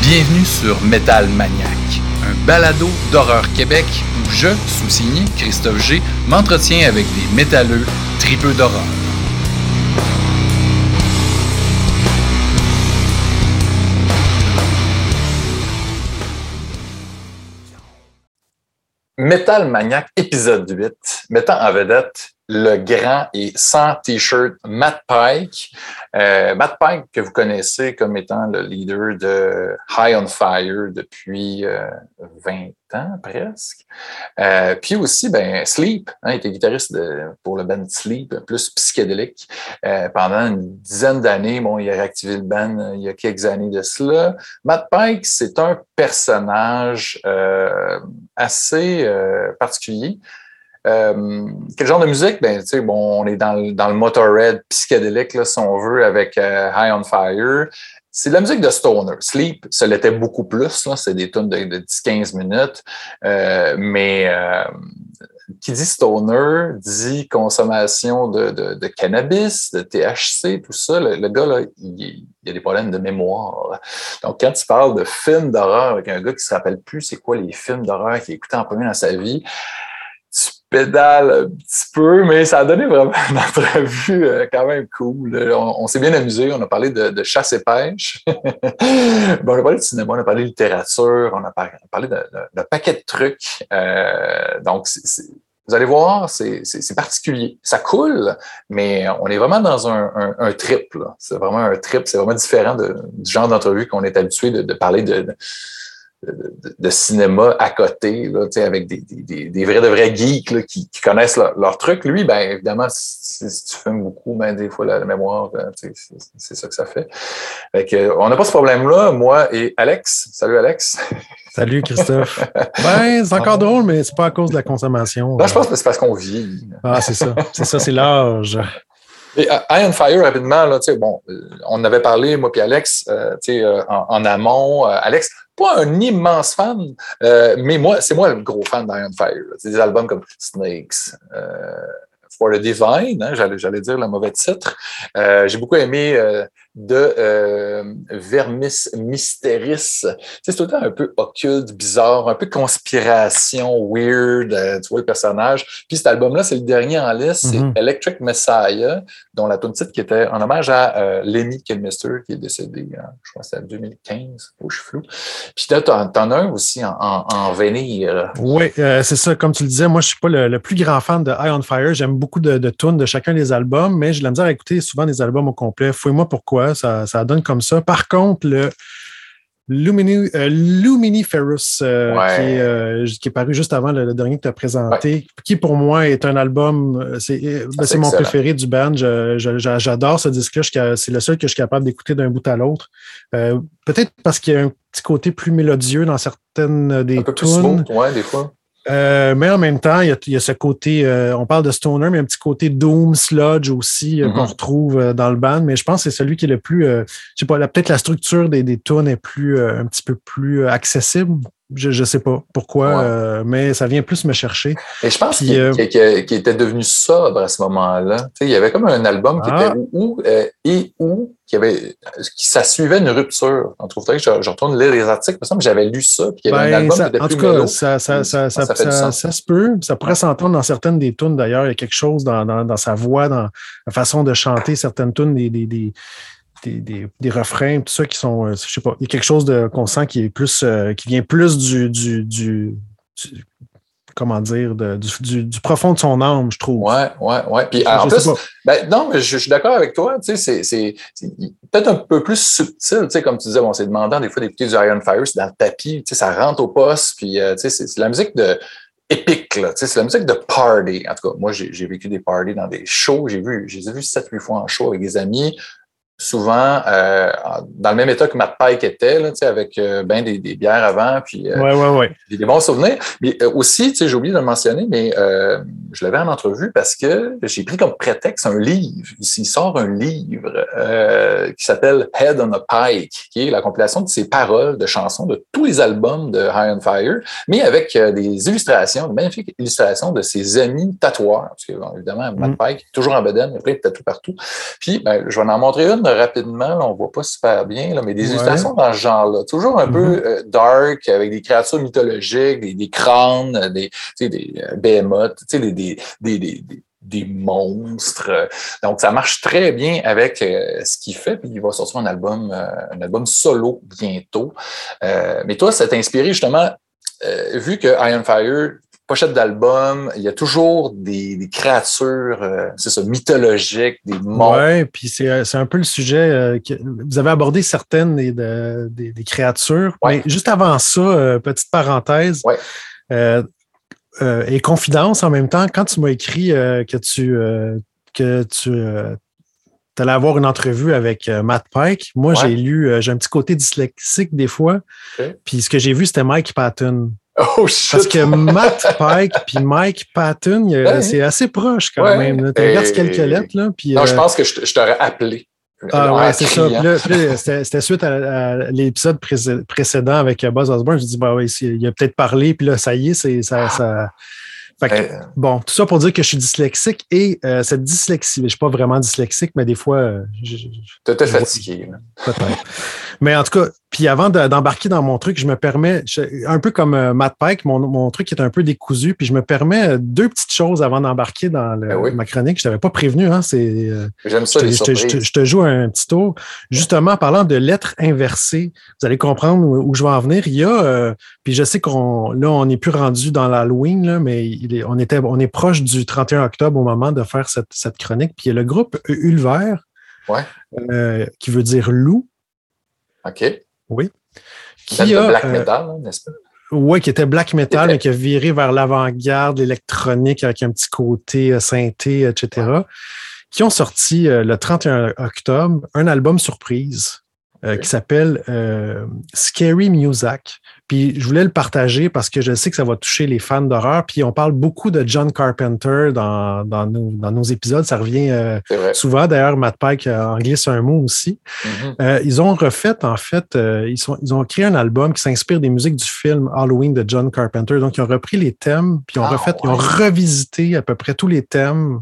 Bienvenue sur Metal Maniac, un balado d'horreur Québec où je, sous-signé Christophe G, m'entretiens avec des métalleux tripeux d'horreur. Metal Maniac épisode 8, mettant en vedette le grand et sans t-shirt Matt Pike. Euh, Matt Pike, que vous connaissez comme étant le leader de High on Fire depuis 20 euh, ans presque. Euh, puis aussi, ben, Sleep, hein, il était guitariste pour le band Sleep, plus psychédélique. pendant une dizaine d'années, bon, il a réactivé le band il y a quelques années de cela. Matt Pike, c'est un personnage assez particulier. Euh, quel genre de musique? Ben, tu sais, bon, on est dans le, dans le Motorhead psychédélique, là, si on veut, avec euh, High on Fire. C'est de la musique de Stoner. Sleep, ça l'était beaucoup plus. C'est des tunes de, 10-15 minutes. Euh, mais qui dit Stoner dit consommation de, de, cannabis, de THC, tout ça. Le, gars, là, il, il, a des problèmes de mémoire. Donc, quand tu parles de films d'horreur avec un gars qui se rappelle plus c'est quoi les films d'horreur qu'il a écouté en premier dans sa vie, pédale un petit peu, mais ça a donné vraiment une entrevue euh, quand même cool. On, s'est bien amusé, on a parlé de, chasse et pêche, on a parlé de cinéma, on a parlé de littérature, on a parlé de, paquet de trucs. Euh, donc, vous allez voir, c'est particulier. Ça coule, mais on est vraiment dans un, un, trip. C'est vraiment un trip, c'est vraiment différent du genre d'entrevue qu'on est habitué de, parler de de, cinéma à côté, là, avec des, des, des, vrais de vrais geeks qui, qui, connaissent leur, leur, truc. Lui, ben évidemment, si, tu fumes beaucoup, ben, des fois, la, mémoire, euh, c'est ça que ça fait. fait que, on n'a pas ce problème-là, moi et Alex. Salut Alex. Salut Christophe. ben, c'est encore drôle, mais c'est pas à cause de la consommation. Je pense que c'est parce qu'on vit. Ah, c'est ça. C'est ça, c'est l'âge. Et euh, Iron Fire, rapidement, là, bon, euh, on avait parlé, moi et Alex, euh, en, en, amont. Alex, pas un immense fan, mais moi, c'est moi le gros fan d'Iron Fire. C'est des albums comme Snakes, For the Divine, hein, j'allais dire le mauvais titre. J'ai beaucoup aimé de euh, Vermis Mysteris. c'est tout le temps un peu occulte, bizarre, un peu conspiration, weird, euh, tu vois le personnage. Puis cet album-là, c'est le dernier en liste, c'est mm-hmm. Electric Messiah, dont la tune titre qui était en hommage à euh, Lenny Kilmister, qui est décédé, je crois que c'est en 2015, oh, je suis flou. Puis tu en, as un aussi en, en, venir. Oui, euh, c'est ça. Comme tu le disais, moi, je suis pas le, plus grand fan de High on Fire. J'aime beaucoup de, de tunes de chacun des albums, mais j'ai la misère à écouter souvent des albums au complet. Fouille-moi pourquoi ça, donne comme ça. Par contre, le Lumini, euh, Luminiferous, euh, euh, qui, est, paru juste avant le, dernier que tu as présenté, qui pour moi est un album, c'est ben, mon préféré du band. J'adore ce disque-là. C'est le seul que je suis capable d'écouter d'un bout à l'autre. Peut-être parce qu'il y a un petit côté plus mélodieux dans certaines des tunes. des fois. Euh, mais en même temps, il y a, ce côté, euh, on parle de stoner, mais un petit côté doom, sludge aussi euh, qu'on mm-hmm. retrouve dans le band. Mais je pense que c'est celui qui est le plus, je sais pas, peut-être la structure des, des tunes est plus, un petit peu plus accessible je ne sais pas pourquoi, euh, mais ça vient plus me chercher. Et je pense qu'il euh, était devenu sobre à ce moment-là. Il y avait comme un album qui était ah. où, euh, et où qui avait qui ça suivait une rupture. En tout cas, je, je retourne lire les articles, que j'avais lu ça, puis il y avait un ben, album qui était en tout cas, ça, ça, ça, ça, se peut. Ça pourrait s'entendre dans certaines des tunes d'ailleurs. Il y a quelque chose dans, dans, dans, sa voix, dans la façon de chanter certaines tunes, des, des, des des, refrains, tout ça qui sont, euh, je sais pas, il y a quelque chose qu'on sent qui est plus, euh, qui vient plus du, du, comment dire, du, profond de son âme, je trouve. Ouais, ouais, ouais. Puis en plus, ben, non, mais je, suis d'accord avec toi. Tu sais, c'est peut-être un peu plus subtil, tu sais, comme tu disais, bon, c'est demandant des fois d'écouter du Iron Fire, c'est dans le tapis, tu sais, ça rentre au poste, puis euh, tu sais, c'est la musique de épique, là. Tu sais, c'est la musique de party. En tout cas, moi, j'ai vécu des parties dans des shows. J'ai vu, j'ai vu 7-8 fois en show avec des amis souvent euh, dans le même état que Matt Pike était, là, avec euh, ben des, des, bières avant, puis euh, ouais, ouais, ouais. Des, bons souvenirs. Mais aussi, j'ai oublié de le mentionner, mais je l'avais en entrevue parce que j'ai pris comme prétexte un livre. Il, sort un livre qui s'appelle Head on a Pike, qui est la compilation de ses paroles de chansons de tous les albums de High on Fire, mais avec des illustrations, de magnifiques illustrations de ses amis tatoueurs, parce que évidemment, Matt mm. Pike, toujours en bedaine, il y a plein de tatous partout. Puis, ben, je vais en montrer une rapidement, on ne voit pas super bien, là, mais des illustrations dans ce genre-là. Toujours un peu mm-hmm. euh, dark, avec des créatures mythologiques, des, crânes, des, des euh, behemoths, des, des, des, des monstres. Donc, ça marche très bien avec euh, ce qu'il fait. Puis, il va sortir un album, un album solo bientôt. mais toi, ça t'a inspiré justement, vu que Iron Fire pochette d'album, il y a toujours des, créatures, euh, c'est ça, mythologiques, des monstres. Oui, puis euh, c'est un peu le sujet euh, que vous avez abordé certaines des, des, créatures. Mais juste avant ça, petite parenthèse. et confidence en même temps, quand tu m'as écrit que tu que tu allais avoir une entrevue avec Matt Pike, moi j'ai lu, j'ai un petit côté dyslexique des fois. Puis ce que j'ai vu, c'était Mike Patton. Oh shit! Parce que Matt Pike puis Mike Patton, c'est assez proche quand même. Tu regardes quelques lettres. Là, puis, non, je euh, pense que je, t'aurais appelé. Ah ouais, c'est ça. C'était suite à, l'épisode précédent avec Buzz Osborne. Je dis, bah oui, il a peut-être parlé, puis là, ça y est, ça, ça, euh, bon, tout ça pour dire que je suis dyslexique et euh, cette dyslexie, je ne suis pas vraiment dyslexique, mais des fois. Euh, tu fatigué. Peut-être. Mais en tout cas, puis avant d'embarquer dans mon truc, je me permets, un peu comme Matt Pike, mon, truc est un peu décousu, puis je me permets deux petites choses avant d'embarquer dans ben ma chronique. Je ne t'avais pas prévenu. Hein, J'aime ça. Je, te, joue un petit tour. Justement, parlant de lettres inversées, vous allez comprendre où, je vais en venir. Il y a, puis je sais qu'on là, on n'est plus rendu dans l'Halloween, mais on, était, on est proche du 31 octobre au moment de faire cette, chronique. Puis il y a le groupe Ulver, euh, qui veut dire loup. OK. Oui. Qui a, black euh, metal, hein, n'est-ce pas? Oui, qui était black metal, mais qui a viré vers l'avant-garde, l'électronique avec un petit côté euh, synthé, etc. Qui ont sorti le 31 octobre un album surprise qui s'appelle Scary Music. Puis je voulais le partager parce que je sais que ça va toucher les fans d'horreur. Puis on parle beaucoup de John Carpenter dans, dans, nos, dans nos, épisodes. Ça revient euh, souvent. D'ailleurs, Matt Pike en glisse un mot aussi. Mm-hmm. Euh, ils ont refait, en fait, euh, ils, sont, ils ont créé un album qui s'inspire des musiques du film Halloween de John Carpenter. Donc, ils ont repris les thèmes, puis ils ont, ah, refait, ils ont revisité à peu près tous les thèmes.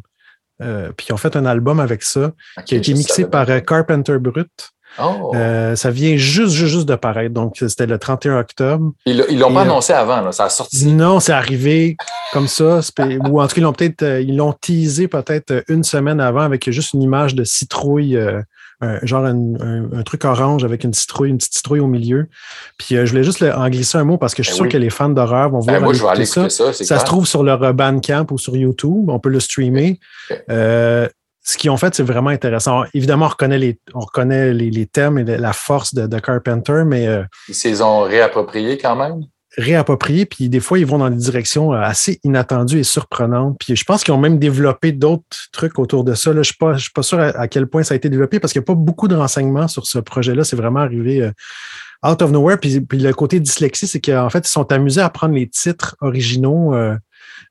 puis ils ont fait un album avec ça, qui a été mixé par Carpenter Brut. Oh. Euh, ça vient juste, juste, juste de paraître. Donc, c'était le 31 octobre. Ils l'ont pas euh, annoncé avant, ça a sorti. Non, c'est arrivé comme ça. Ou en tout cas, ils l'ont peut-être, euh, ils l'ont teasé peut-être une semaine avant avec juste une image de citrouille, genre un, truc orange avec une citrouille, une petite citrouille au milieu. Puis je voulais juste en glisser un mot parce que je suis ben sûr que les fans d'horreur vont ben voir aller ça. Ça, ça se trouve sur leur Bandcamp ou sur YouTube. On peut le streamer ce qu'ils ont fait, c'est vraiment intéressant. Évidemment, on reconnaît les, on reconnaît les, thèmes et la force de, Carpenter, mais. Euh, ils s'ils ont réappropriés quand même? Réappropriés, puis des fois, ils vont dans des directions euh, assez inattendues et surprenantes. Puis je pense qu'ils ont même développé d'autres trucs autour de ça. Je ne suis, pas, suis pas sûr à, quel point ça a été développé parce qu'il n'y a pas beaucoup de renseignements sur ce projet-là. C'est vraiment arrivé. Euh, out of nowhere. Puis, le côté dyslexie, c'est qu'en fait, ils sont amusés à prendre les titres originaux euh,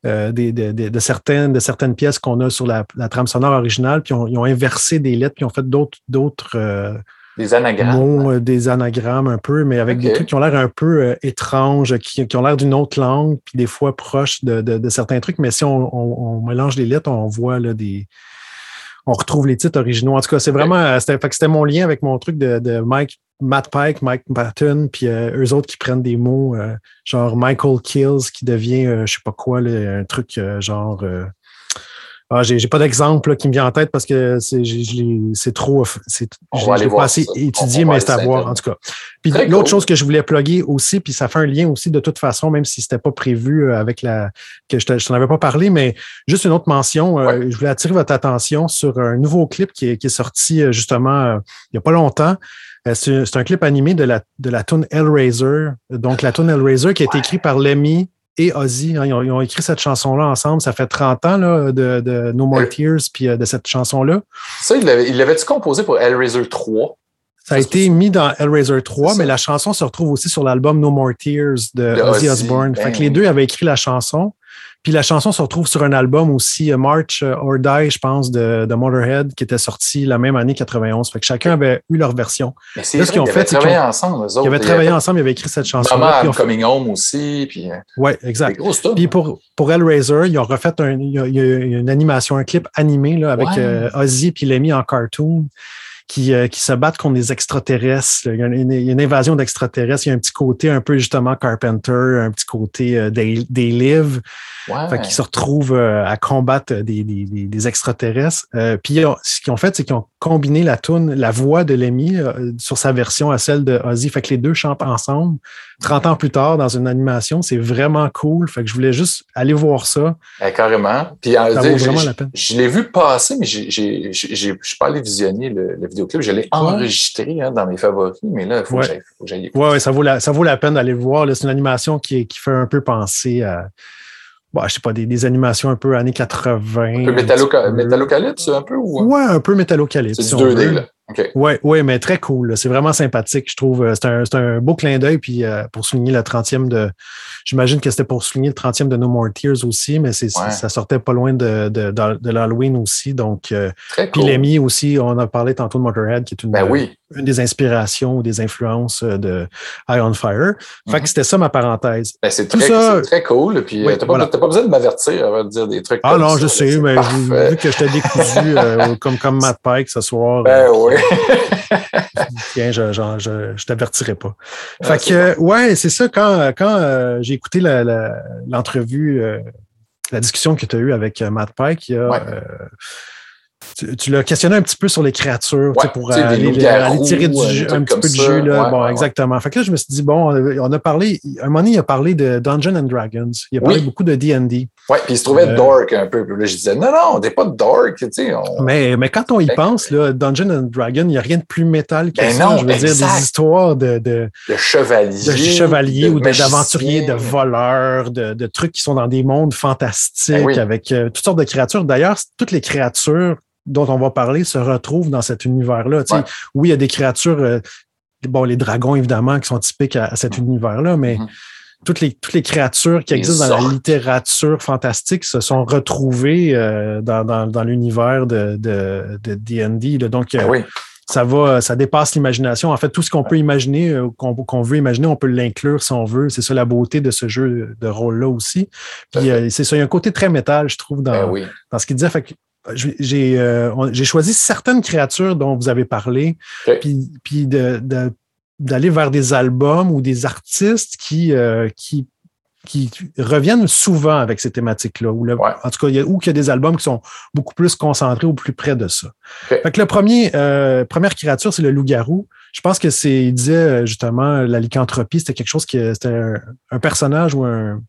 de, certaines, de certaines pièces qu'on a sur la, trame sonore originale, puis ils ont inversé des lettres, puis ont fait d'autres. d'autres euh, des anagrammes. Euh, des anagrammes un peu, mais avec des trucs qui ont l'air un peu étranges, qui, ont l'air d'une autre langue, puis des fois proches de, certains trucs. Mais si on, mélange les lettres, on voit là, des, on retrouve les titres originaux. En tout cas, c'est vraiment. C'était mon lien avec mon truc de, Mike, Matt Pike, Mike Patton, puis euh, eux autres qui prennent des mots euh, genre Michael Kills qui devient euh, je sais pas quoi, un truc genre ah, j'ai, pas d'exemple qui me vient en tête parce que c'est, trop. C'est, j'ai pas assez étudié, mais c'est à voir, en tout cas. Puis l'autre chose que je voulais plugger aussi, puis ça fait un lien aussi de toute façon, même si c'était pas prévu euh, avec la. que je, t'en avais pas parlé, mais juste une autre mention. Euh, je voulais attirer votre attention sur un nouveau clip qui est, qui est sorti euh, justement il y a pas longtemps. C'est, un clip animé de la, de la tune Hellraiser. Donc, la tune Hellraiser qui a été écrite par Lemmy et Ozzy. Hein, ils, ont, écrit cette chanson-là ensemble. Ça fait 30 ans là, de, No More Tears puis de cette chanson-là. Ça, il l'avait-tu composé pour Hellraiser 3? Ça a été mis dans Hellraiser 3, mais la chanson se retrouve aussi sur l'album No More Tears de, Ozzy Osbourne. Fait que les deux avaient écrit la chanson. Puis la chanson se retrouve sur un album aussi, euh, March euh, or Die, je pense, de, de Motorhead, qui était sorti la même année 91. Fait que chacun avait eu leur version. Mais c'est ce qu'ils ont fait. Ils avaient travaillé ensemble, eux autres. Ils avaient travaillé ensemble, ils avaient écrit cette chanson. Maman Coming Home aussi. Puis... Oui, exact. Puis pour, pour Hellraiser, ils ont refait un, une animation, un clip animé là, avec euh, Ozzy, puis il l'a mis en cartoon. Qui, qui, se battent contre des extraterrestres. Il y a une, une invasion d'extraterrestres. Il y a un petit côté un peu justement Carpenter, un petit côté euh, des, des lives. Ouais. Fait qu'ils se retrouvent euh, à combattre des, des, des extraterrestres. Euh, puis ce qu'ils ont fait, c'est qu'ils ont combiné la tune, la voix de Lemmy euh, sur sa version à celle de Ozzy. Fait que les deux chantent ensemble 30 ans plus tard dans une animation. C'est vraiment cool. Fait que je voulais juste aller voir ça. Eh, carrément. Puis ça vaut vraiment la peine. Je l'ai vu passer, mais je ne suis pas allé visionner le, le vidéoclip. Je l'ai enregistré hein, dans mes favoris, mais là, il faut que j'aille Oui, ouais, ça, vaut la, ça vaut la peine d'aller le voir. C'est une animation qui, qui fait un peu penser à bon, je sais pas, des, des, animations un peu années 80. Un peu métallocalypse, un peu? Ou... Ouais, un peu métallocalypse. C'est du 2D, là. Oui, ouais, mais très cool. C'est vraiment sympathique, je trouve. C'est un, un, beau clin d'œil. Puis euh, pour souligner le 30e de. J'imagine que c'était pour souligner le 30e de No More Tears aussi, mais c'est, ça sortait pas loin de, de, de, l'Halloween aussi. Donc, euh, Puis Lemmy aussi, on a parlé tantôt de Motorhead, qui est une, ben oui. Une des inspirations ou des influences euh, de High on Fire. Fait que mhm. c'était ça ma parenthèse. Ben, c'est, très, ça, très cool. Puis tu t'as, pas, pas, besoin de m'avertir avant de dire des trucs. Ah non, je sais, mais vu que je t'ai décousu comme, comme Matt Pike ce soir. Ben oui. Tiens, je, je, je, je t'avertirai pas. fait que, ouais, c'est ça, quand, quand euh, j'ai écouté l'entrevue, la, euh, la, discussion que tu as eue avec euh, Matt Pike, il y a, tu, l'as questionné un petit peu sur les créatures pour aller, tirer du un petit peu de jus. Là. bon, exactement. Fait que là, je me suis dit, bon, on a parlé, un moment donné, il a parlé de Dungeons and Dragons. Il a parlé beaucoup de D&D. Oui, puis il se trouvait euh, dark un peu. Puis là, je disais, non, non, on n'est pas dark. Tu sais, mais, mais quand on y pense, là, Dungeons and Dragons, il n'y a rien de plus métal que ben ça. je veux dire, des histoires de, de, de chevaliers. De chevaliers ou d'aventuriers, de voleurs, de, de, trucs qui sont dans des mondes fantastiques ben avec euh, toutes sortes de créatures. D'ailleurs, toutes les créatures dont on va parler se retrouvent dans cet univers-là. Oui, il y a des créatures, euh, bon, les dragons, évidemment, qui sont typiques à, cet mm-hmm. univers-là, mais mm-hmm. toutes, les, toutes les créatures qui existent dans la littérature fantastique se sont retrouvées euh, dans, dans, l'univers de D&D. De, Donc, euh, ben ça va, ça dépasse l'imagination. En fait, tout ce qu'on peut imaginer, qu'on veut imaginer, on peut l'inclure si on veut. C'est ça la beauté de ce jeu de rôle-là aussi. Puis c'est ça, il y a un côté très métal, je trouve, dans, ben dans ce qu'il disait. Fait j'ai choisi certaines créatures dont vous avez parlé, puis, puis d'aller vers des albums ou des artistes qui, euh, qui, qui reviennent souvent avec ces thématiques-là. Ou En tout cas, il y a, ou qu'il y a des albums qui sont beaucoup plus concentrés ou plus près de ça. Fait que le premier, euh, première créature, c'est le loup-garou. Je pense que c'est, il disait justement, la lycanthropie, c'était quelque chose qui, c'était un, personnage ou un,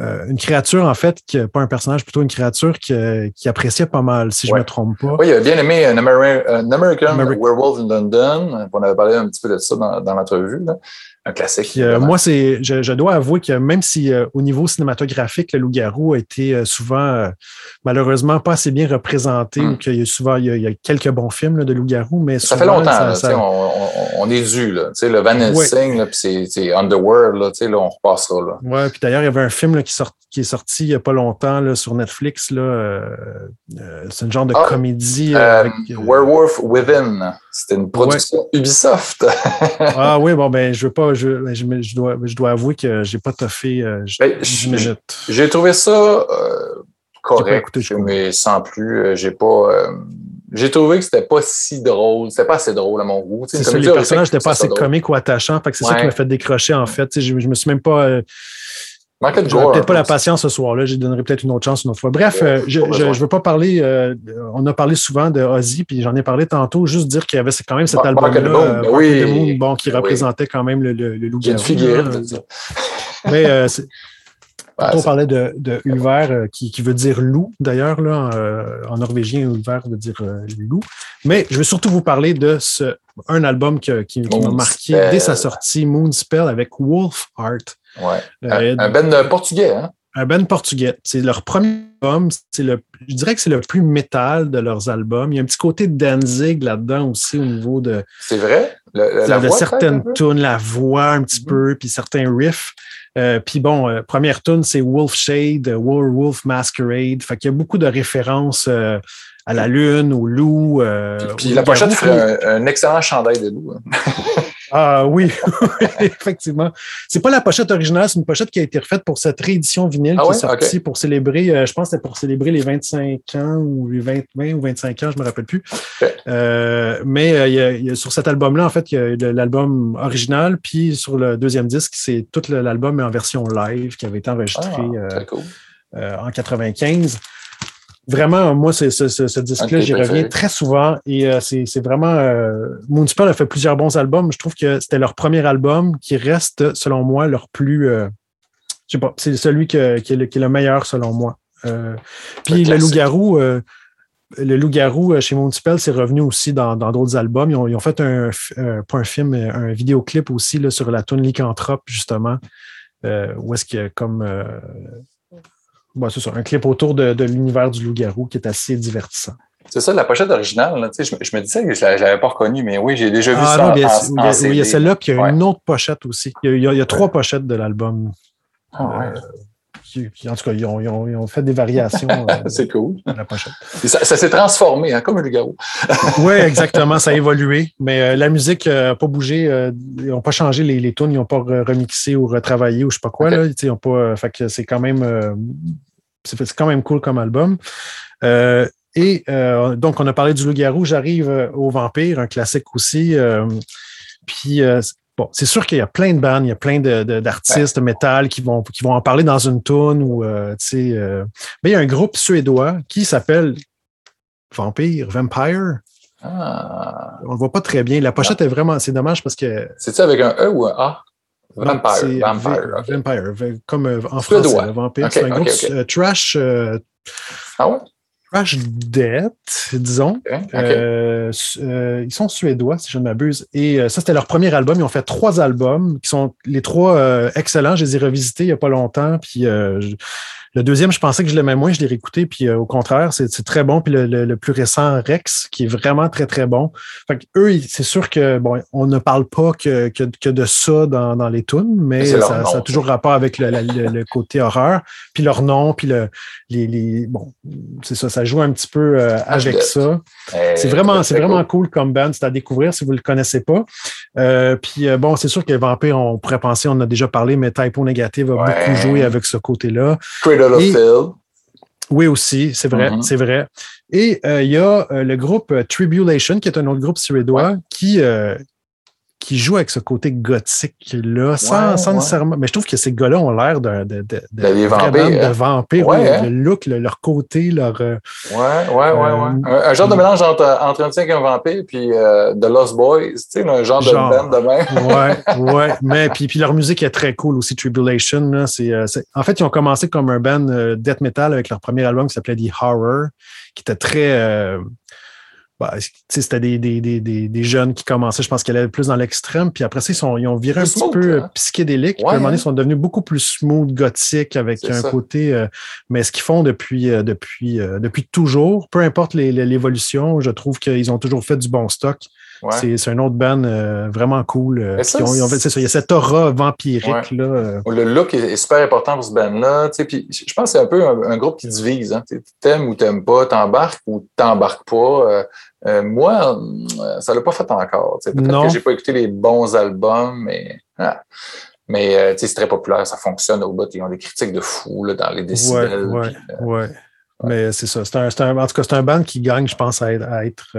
euh, une créature, en fait, qui, pas un personnage, plutôt une créature qui, qui appréciait pas mal, si je ne me trompe pas. Oui, il a bien aimé un, American Werewolf in London. On avait parlé un petit peu de ça dans, dans l'entrevue un classique. Euh, moi, c'est, je, dois avouer que même si euh, au niveau cinématographique, le loup-garou a été euh, souvent malheureusement pas assez bien représenté hmm. ou qu'il y a souvent il y a, quelques bons films de loup-garou, mais ça fait longtemps. On, est dû là. le Van Helsing, puis c'est Underworld, là, là, on repassera là. Ouais, puis d'ailleurs il y avait un film qui, sort, qui est sorti il n'y a pas longtemps là, sur Netflix là. c'est une genre de ah, comédie. Werewolf Within. C'était une production Ubisoft. ah oui, bon ben je veux pas je, je, dois, je dois avouer que j'ai pas toffé euh, ben, J'ai trouvé ça euh, correct, mais sans plus. Euh, j'ai pas. j'ai trouvé que c'était pas si drôle. C'était pas assez drôle à mon goût. C'est ça, les personnages n'étaient pas assez comiques ou attachants. c'est ça qui m'a fait décrocher, en fait. Je, je me suis même pas peut-être pas la patience ce soir-là. Je donnerai peut-être une autre chance une autre fois. Bref, euh, je ne veux pas parler. Euh, on a parlé souvent de Ozzy, puis j'en ai parlé tantôt. Juste dire qu'il y avait quand même cet album-là, ben oui. bon, qui ben représentait quand même le, le, loup J'ai une figurine Mais euh, on parlait de, de Ulver, qui, qui, veut dire loup, d'ailleurs, là, en, norvégien, Ulver veut dire loup. Mais je veux surtout vous parler de ce, un album qui, qui m'a marqué dès sa sortie, Moonspell, avec Wolf Art. Ouais. un, ben portugais, hein? Un band portugais. C'est leur premier album. C'est le, je dirais que c'est le plus métal de leurs albums. Il y a un petit côté Danzig là-dedans aussi au niveau de. C'est vrai? La de certaines tunes, la voix un petit mm-hmm. peu, puis certains riffs. Euh, puis bon, euh, première tune, c'est Wolf Shade, Wolf Masquerade. Fait qu'il y a beaucoup de références euh, à la lune, au loup. puis la pochette ferait un, excellent chandail de loup. Hein. Ah oui, effectivement. C'est pas la pochette originale, c'est une pochette qui a été refaite pour cette réédition vinyle ah qui est sortie pour célébrer, euh, je pense que c'était pour célébrer les 25 ans ou les 20, ou 25 ans, je me rappelle plus. Euh, mais euh, sur cet album-là, en fait, il y a l'album original, puis sur le deuxième disque, c'est tout l'album en version live qui avait été enregistré ah, en 95 vraiment, moi, ce disque-là, j'y reviens très souvent et euh, c'est, vraiment. Euh, Moonspell a fait plusieurs bons albums. Je trouve que c'était leur premier album qui reste, selon moi, leur plus. Euh, je sais pas, c'est celui qui, est le, meilleur, selon moi. puis le Loup-Garou. le Loup-Garou chez Moonspell, c'est revenu aussi dans, d'autres albums. Ils ont, fait un, pas un film, un vidéoclip aussi là, sur la tune Lycanthrope, justement, où est-ce que comme c'est ça, un clip autour de, l'univers du loup-garou qui est assez divertissant. C'est ça, la pochette originale. je, je, me disais que je ne l'avais pas reconnue, mais oui, j'ai déjà vu ah, ça. Non, il y a, celle-là, puis il y a une autre pochette aussi. Il y a, trois pochettes de l'album. Ah, ouais. Euh, en tout cas, ils ont, fait des variations. Euh, c'est cool. La pochette. ça, s'est transformé, hein, comme un loup-garou. oui, exactement. Ça a évolué. Mais euh, la musique n'a pas bougé. ils n'ont pas changé les, les tunes. Ils n'ont pas remixé ou retravaillé ou je ne sais pas quoi. Là. Ils ont pas, fait que c'est quand même c'est quand même cool comme album. Euh, et euh, donc, on a parlé du loup-garou. J'arrive euh, au vampire, un classique aussi. puis, bon, c'est sûr qu'il y a plein de bandes, il y a plein d'artistes de, métal qui vont, qui vont en parler dans une tune ou, tu sais. mais il y a un groupe suédois qui s'appelle Vampire, Vampire. Ah. On ne le voit pas très bien. La pochette est vraiment, c'est dommage parce que. C'est ça avec un E ou un A? Vampire. Vampire, Vampire, comme euh, en français, le vampire. c'est un groupe euh, trash. Euh, ah ouais? Trash Death, disons. ils sont suédois, si je ne m'abuse. Et ça, c'était leur premier album. Ils ont fait trois albums qui sont les trois excellents. Je les ai revisités il n'y a pas longtemps. Puis le deuxième, je pensais que je l'aimais moins, je l'ai réécouté, puis euh, au contraire, c'est très bon. Puis le, plus récent, Rex, qui est vraiment très, très bon. Fait que eux, c'est sûr que bon, on ne parle pas que, que, de ça dans, dans les tunes, mais ça, a toujours rapport avec le, côté horreur, puis leur nom, puis le, les, les bon, c'est ça, ça joue un petit peu euh, avec ça. C'est vraiment, c'est vraiment cool. comme band, c'est à découvrir si vous ne le connaissez pas. Euh, puis bon, c'est sûr que Vampire, on pourrait penser, on en a déjà parlé, mais Typo Negative a beaucoup joué avec ce côté-là. Oui, aussi, c'est vrai, mm-hmm. c'est vrai. Et euh, il y a euh, le groupe euh, Tribulation, qui est un autre groupe suédois, qui, qui joue avec ce côté gothique-là, sans, nécessairement. Mais je trouve que ces gars-là ont l'air de, de, de, de, vampires. Hein. Le look, leur côté, leur. ouais, ouais, ouais, ouais. Un, genre de mélange entre, entre un et un vampire puis The Lost Boys, tu sais, un genre, de band de même. ouais, ouais. Mais puis, puis leur musique est très cool aussi, Tribulation. Là, en fait, ils ont commencé comme un band death metal avec leur premier album qui s'appelait The Horror, qui était très. Bah, c'était des, des, des, des, jeunes qui commençaient, je pense qu'elle allaient plus dans l'extrême. Puis après ça, ils, sont, ils ont viré un petit peu hein? psychédélique. puis à un moment donné, ils sont devenus beaucoup plus smooth, gothique, avec un côté. Euh, mais ce qu'ils font depuis, euh, depuis, euh, depuis toujours, peu importe l'évolution, je trouve qu'ils ont toujours fait du bon stock. C'est un autre band euh, vraiment cool. Euh, il y a cette aura vampirique. Là, euh. Le look est, super important pour ce band-là. Je pense que c'est un peu un, groupe qui divise. Hein, t'aimes ou t'aimes pas, t'embarques ou t'embarques pas. moi, ça l'a pas fait encore. Peut-être que j'ai pas écouté les bons albums, mais. Ah. Mais c'est très populaire, ça fonctionne au bout. Ils ont des critiques de fou dans les décibels. Ouais, Mais c'est ça. Un, en tout cas, c'est un band qui gagne, je pense, à être, à être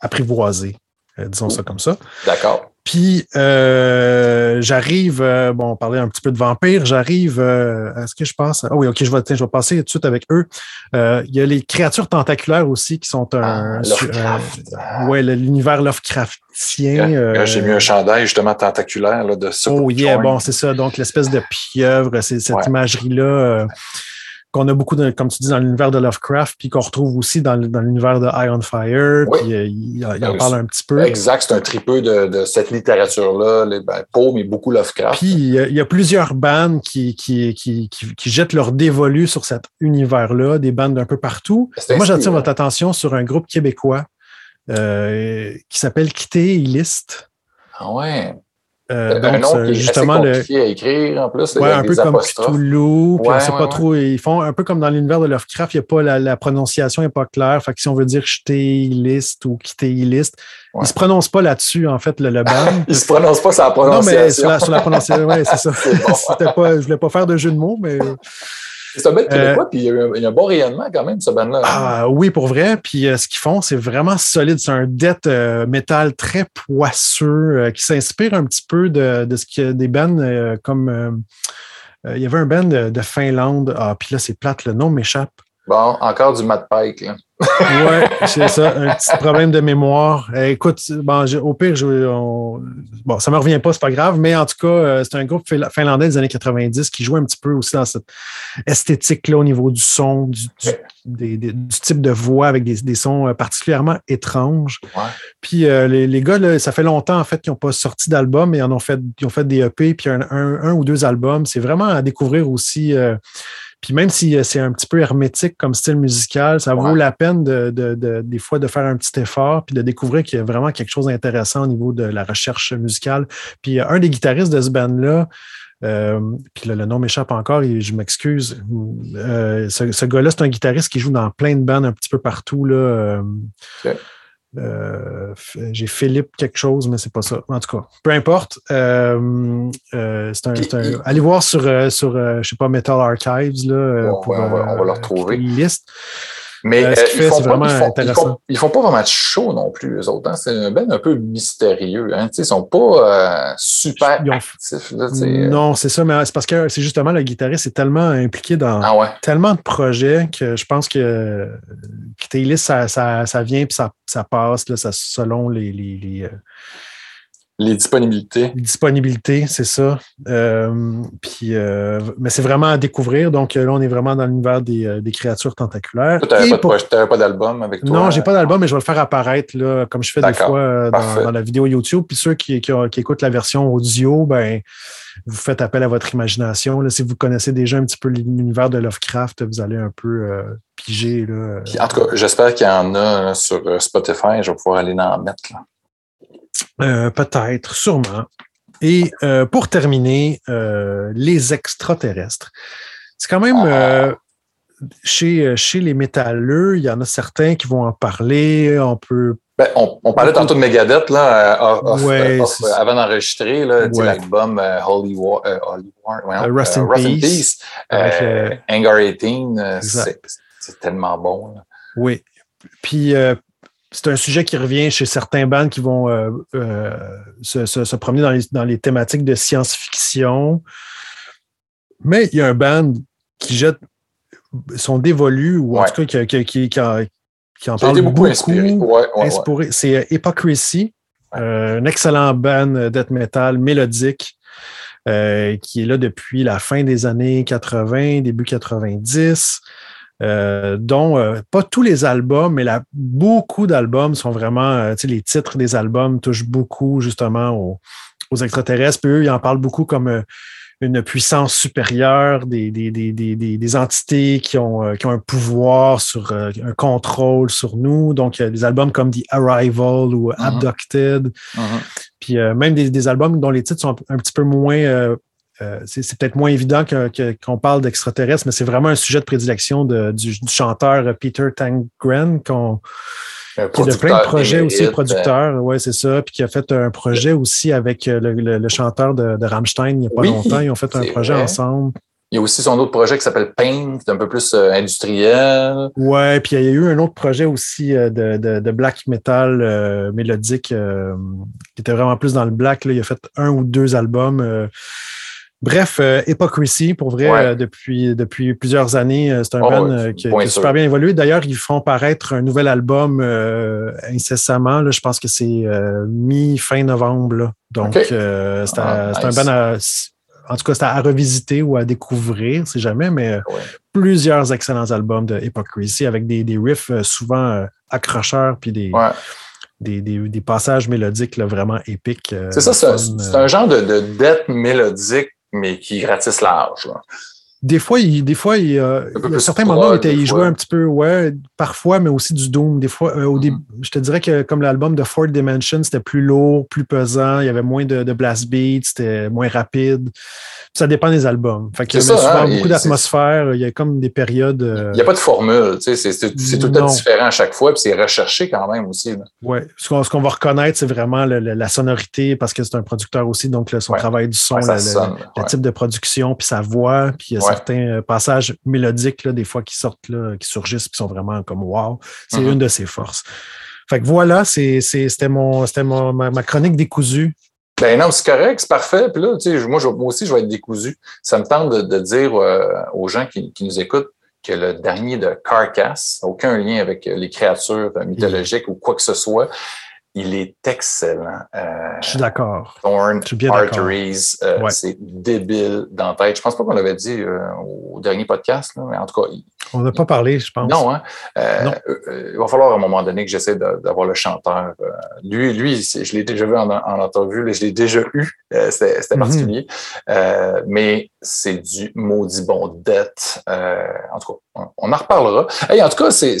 apprivoisé. Euh, disons ça comme ça. D'accord. Puis euh, j'arrive, euh, bon, on parlait un petit peu de vampires, j'arrive, euh, est-ce que je pense? Ah oui, ok, je vais, je vais passer tout de suite avec eux. il y a les créatures tentaculaires aussi qui sont un. Ah, ouais, l'univers Lovecraftien. J'ai mis un chandail justement tentaculaire là, de ça. Oh yeah, bon, c'est ça. Donc l'espèce de pieuvre, c'est cette imagerie-là qu'on a beaucoup, de, comme tu dis, dans l'univers de Lovecraft, puis qu'on retrouve aussi dans, l'univers de Eye on Fire, puis euh, il, en parle un petit peu. Exact, c'est un tripeux de, cette littérature-là, ben, Poe, mais beaucoup Lovecraft. Puis il y, a, plusieurs bandes qui, qui, qui, qui, jettent leur dévolu sur cet univers-là, des bandes d'un peu partout. Moi, j'attire votre attention sur un groupe québécois euh, qui s'appelle Quitter List. Ah ouais. Euh, donc, nom justement, le, à écrire en plus. Ouais, un peu comme Cthulhu, puis on pas trop. Ils font un peu comme dans l'univers de Lovecraft, il a pas la, prononciation n'est pas claire. Fait que si on veut dire jeter list ou quitter list, ils ne se prononcent pas là-dessus, en fait, le, le band. ils ne se prononcent pas sur la prononciation. Non, mais sur la, sur la prononciation, oui, c'est ça. Bon. pas, je voulais pas faire de jeu de mots, mais. C'est un bel québécois, euh, puis il y, a un bon rayonnement quand même, ce band-là. Ah, oui, pour vrai. Puis euh, ce qu'ils font, c'est vraiment solide. C'est un death euh, métal très poisseux qui s'inspire un petit peu de, de ce qu'il y a des bands comme. il y avait un band de, Finlande. Ah, puis là, c'est plate, le nom m'échappe. Bon, encore du Matt Pike. Là ouais, c'est ça, un petit problème de mémoire. Eh, écoute, bon, au pire, je, bon, ça me revient pas, c'est pas grave, mais en tout cas, euh, c'est un groupe finlandais des années 90 qui joue un petit peu aussi dans cette esthétique-là au niveau du son, du, type de voix avec des, sons euh, particulièrement étranges. Puis euh, les, gars, ça fait longtemps en fait qu'ils n'ont pas sorti d'album, ils en ont fait, ils ont fait des EP, puis un, ou deux albums. C'est vraiment à découvrir aussi. Puis même si euh, c'est un petit peu hermétique comme style musical, ça vaut la peine de, des fois de faire un petit effort puis de découvrir qu'il y a vraiment quelque chose d'intéressant au niveau de la recherche musicale. Puis un des guitaristes de ce band-là, euh, puis le, nom m'échappe encore et je m'excuse. Euh, ce, gars-là, c'est un guitariste qui joue dans plein de bands un petit peu partout. Là, euh, j'ai Philippe quelque chose, mais c'est pas ça. En tout cas, peu importe. Euh, euh, c'est un, allez voir sur, sur je sais pas, Metal Archives. Là, on, va, le retrouver. Liste. Mais euh, euh, ils, font pas, ils, font, pas vraiment de show non plus, eux autres. Hein. C'est un ben un peu mystérieux. Hein. Ils sont pas euh, super actifs. non, c'est ça, mais c'est parce que c'est justement le guitariste est tellement impliqué dans ah tellement de projets que je pense que Taylor, ça, ça, ça, vient et ça, ça passe là, ça, selon les, les, les les disponibilités. Les disponibilités, c'est ça. Euh, puis, euh, mais c'est vraiment à découvrir. Donc là, on est vraiment dans l'univers des, euh, des créatures tentaculaires. Tu n'avais pas, pas d'album avec toi? Non, j'ai pas d'album, mais je vais le faire apparaître là, comme je fais des fois dans, la vidéo YouTube. Puis ceux qui, qui, écoutent la version audio, ben, vous faites appel à votre imagination. Là, si vous connaissez déjà un petit peu l'univers de Lovecraft, vous allez un peu piger. Là. en tout cas, j'espère qu'il y en a sur Spotify. Je vais pouvoir aller en mettre. Là. Euh, peut-être, sûrement. Et euh, pour terminer, euh, les extraterrestres. C'est quand même ah. chez, chez les métalleux, il y en a certains qui vont en parler. On peut. Ben, on, parlait tantôt de Megadeth là, avant d'enregistrer l'album Holy War, Holy War Rust, in Peace. Anger 18, c'est tellement bon. Oui. Puis c'est un sujet qui revient chez certains bands qui vont euh, euh, se, promener dans les, thématiques de science-fiction. Mais il y a un band qui jette son dévolu, ou en tout cas qui, en parle beaucoup, inspiré. C'est euh, Hypocrisy, un excellent band death metal mélodique qui est là depuis la fin des années 80, début 90. Euh, dont euh, pas tous les albums, mais beaucoup d'albums sont vraiment, euh, les titres des albums touchent beaucoup justement aux, extraterrestres. Puis eux, ils en parlent beaucoup comme une puissance supérieure, des, des, entités qui ont, qui ont un pouvoir sur un contrôle sur nous. Donc, des albums comme The Arrival ou uh-huh. Abducted. Uh-huh. Puis même des, albums dont les titres sont un petit peu moins euh, c'est peut-être moins évident qu'on parle d'extraterrestres, mais c'est vraiment un sujet de prédilection du, chanteur Peter Tangren, qu'on qui a de plein de projets aussi, producteur, oui, c'est ça, puis qui a fait un projet aussi avec euh, le, chanteur de, Rammstein il n'y a pas longtemps. Ils ont fait un projet ensemble. Il y a aussi son autre projet qui s'appelle Pain, qui est un peu plus euh, industriel. Ouais, puis il y a eu un autre projet aussi euh, de, de, black metal euh, mélodique qui était vraiment plus dans le black. Là. Il a fait un ou deux albums. Bref, Hypocrisy, pour vrai, depuis, depuis plusieurs années, c'est un oh, band qui, a super bien évolué. D'ailleurs, ils font paraître un nouvel album incessamment. Là, je pense que c'est mi-fin novembre. Donc, c'est un, ah, un band en tout cas, c'est à revisiter ou à découvrir, si jamais, mais euh, plusieurs excellents albums de Hypocrisy avec des, des riffs euh, souvent euh, accrocheurs puis des, des, des, passages mélodiques vraiment épiques. c'est ça, c'est un, genre de, de dette mélodique, mais qui ratisse large. Des fois, il, des fois, il, euh, y a certains moments où il, jouait un petit peu, ouais, parfois, mais aussi du Doom. Des fois, au début, mm-hmm. je te dirais que comme l'album de Fourth Dimension, c'était plus lourd, plus pesant, il y avait moins de, de blast beats, c'était moins rapide. Ça dépend des albums. Fait qu'il y avait souvent hein, beaucoup d'atmosphère. Il y a comme des périodes. Euh, il n'y a pas de formule. Tu sais, c'est tout à différent à chaque fois, puis c'est recherché quand même aussi. Oui. Ce qu'on va reconnaître, c'est vraiment la sonorité, parce que c'est un producteur aussi, donc son travail du son, le, type de production, puis sa voix, puis certains euh, passages mélodiques, là, des fois, qui sortent, là, qui surgissent, qui sont vraiment comme wow. C'est mm-hmm. une de ses forces. Fait que voilà, c'était mon, mon ma, ma, chronique décousue ben non, c'est correct, c'est parfait. Puis là, tu sais, moi, moi aussi, je vais être décousu. Ça me tente de, dire euh, aux gens qui, qui, nous écoutent que le dernier de Carcass, aucun lien avec les créatures mythologiques ou quoi que ce soit, il est excellent. Euh, je suis d'accord. Thorn, Arteries, euh, c'est débile dans la tête. Je pense pas qu'on l'avait dit euh, au dernier podcast, mais en tout cas. On n'a pas parlé, je pense. Non, hein? il va falloir à un moment donné que j'essaie d'avoir le chanteur. lui, lui, je l'ai déjà vu en, entrevue, je l'ai déjà eu. C'était mm-hmm. particulier. mais c'est du maudit bon dette. en tout cas, on, en reparlera. en tout cas, c'est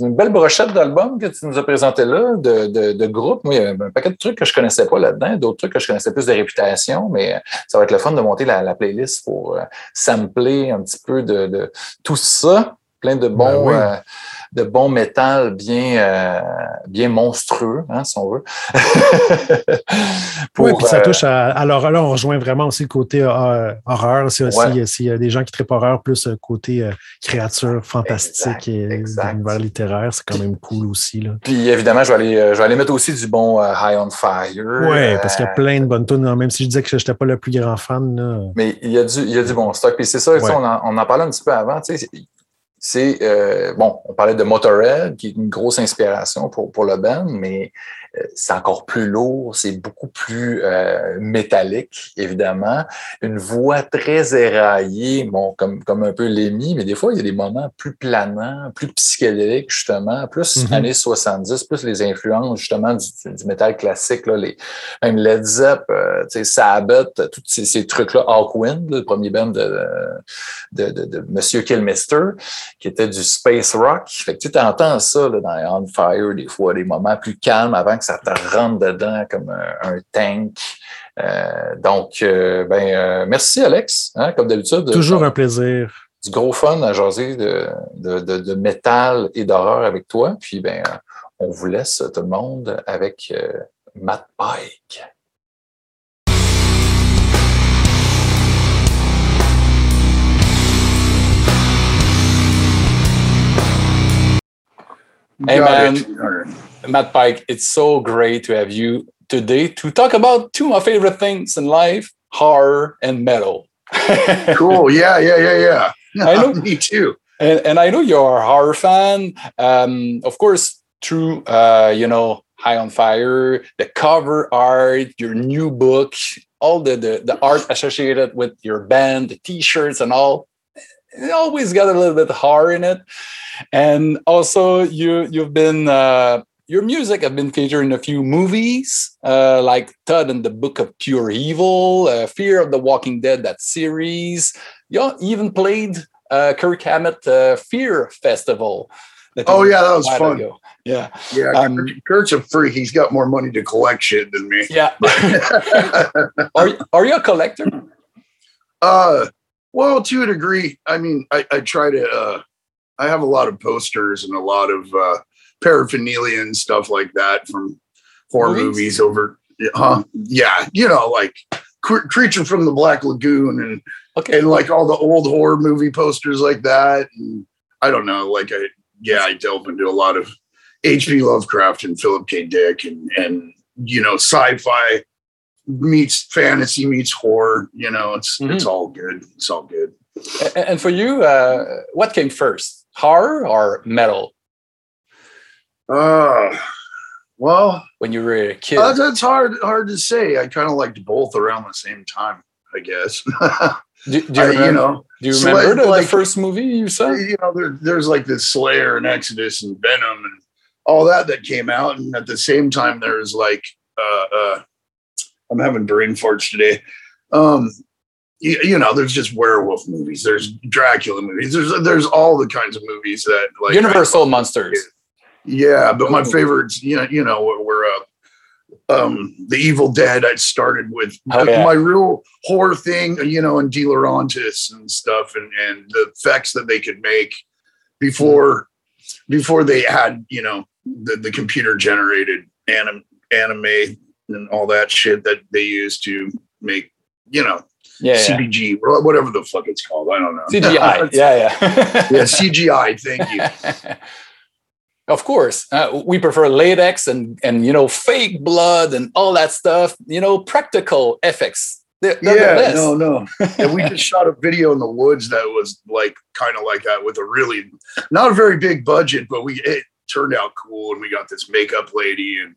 une belle brochette d'album que tu nous as présenté là de, de, groupes. Moi, il y a un paquet de trucs que je connaissais pas là-dedans, d'autres trucs que je connaissais plus de réputation, mais ça va être le fun de monter la, playlist pour euh, sampler un petit peu de, tout ça. Plein de bons, ben euh, de bon métal bien, euh, bien monstrueux, hein, si on veut. oui, puis ça touche à. Alors là, on rejoint vraiment aussi le côté horreur. C'est aussi s'il y a des gens qui trippent horreur, plus côté créature fantastique et univers littéraire, c'est quand même cool aussi. Là. Puis évidemment, je vais aller, je vais aller mettre aussi du bon High on Fire. Oui, parce qu'il y a plein de bonnes tunes, même si je disais que je n'étais pas le plus grand fan. Là. Mais il y, a du, il y a du bon stock. Puis c'est ça, on, en, on en parlait un petit peu avant. Tu sais, c'est, euh, bon, on parlait de Motorhead, qui est une grosse inspiration pour, pour le band, mais c'est encore plus lourd, c'est beaucoup plus euh, métallique, évidemment. Une voix très éraillée, bon, comme, comme un peu Lémi, mais des fois, il y a des moments plus planants, plus psychédéliques, justement, plus mm-hmm. années 70, plus les influences, justement, du, du métal classique, là, les, même Led Zepp, euh, Sabbath, tous ces, ces trucs-là, Hawkwind, le premier band de, de, de, de Monsieur Kilmister, qui était du space rock. Fait que tu entends ça là, dans On Fire, des fois, des moments plus calmes avant que ça te rentre dedans comme un, tank. Euh, donc, euh, ben, euh, merci Alex, hein, comme d'habitude. Toujours un plaisir. Du gros fun à jaser de, de, de, métal et d'horreur avec toi. Puis, ben, on vous laisse tout le monde avec Matt Pike. Hey man, Matt Pike, it's so great to have you today to talk about two of my favorite things in life horror and metal. cool. Yeah, yeah, yeah, yeah. I know me too. And, and I know you're a horror fan. Um, of course, through uh, you know, High on Fire, the cover art, your new book, all the, the, the art associated with your band, the t-shirts and all. It always got a little bit horror in it. And also you you've been uh, your music have been featured in a few movies, uh, like Todd and the Book of Pure Evil, uh, Fear of the Walking Dead, that series. You even played uh, Kirk Hammett uh, Fear Festival. Oh yeah, that was fun. Ago. Yeah, yeah. Um, Kurt's a freak. He's got more money to collect shit than me. Yeah. are are you a collector? Uh, well, to a degree. I mean, I, I try to. Uh, I have a lot of posters and a lot of uh, paraphernalia and stuff like that from horror movies, movies over huh? yeah you know like Creature from the Black Lagoon and Okay. and like all the old horror movie posters like that. And I don't know, like I yeah, I delve into a lot of H.P. Lovecraft and Philip K. Dick and and you know, sci-fi meets fantasy meets horror. You know, it's it's all good. It's all good. And for you, uh, what came first, horror or metal? Uh well, When you were a kid, uh, that's hard hard to say. I kind of liked both around the same time, I guess. do, do you, I- remember, you know, do you remember the, like- the first movie you saw? you know, there, there's like this Slayer and Exodus and Venom and all that that came out, and at the same time, there's like, uh, uh, I'm having brain farts today. Um, you, you know, there's just werewolf movies, there's Dracula movies, there's there's all the kinds of movies that like Universal Monsters. Yeah, but my Oh. favorites, you know, you know, were, uh, um, the Evil Dead. I started with Oh, yeah. my real horror thing, you know, and De Laurentiis and stuff, and and the effects that they could make before before they had, you know, the, the computer generated anim, anime and all that shit that they used to make, you know, Yeah, yeah. CBG or whatever the fuck it's called. I don't know. CGI. yeah, yeah. yeah, CGI. Thank you. of course, uh, we prefer latex and and you know fake blood and all that stuff. You know, practical effects. They're, they're the yeah, no, no. And we just shot a video in the woods that was like kind of like that with a really not a very big budget, but we it turned out cool and we got this makeup lady and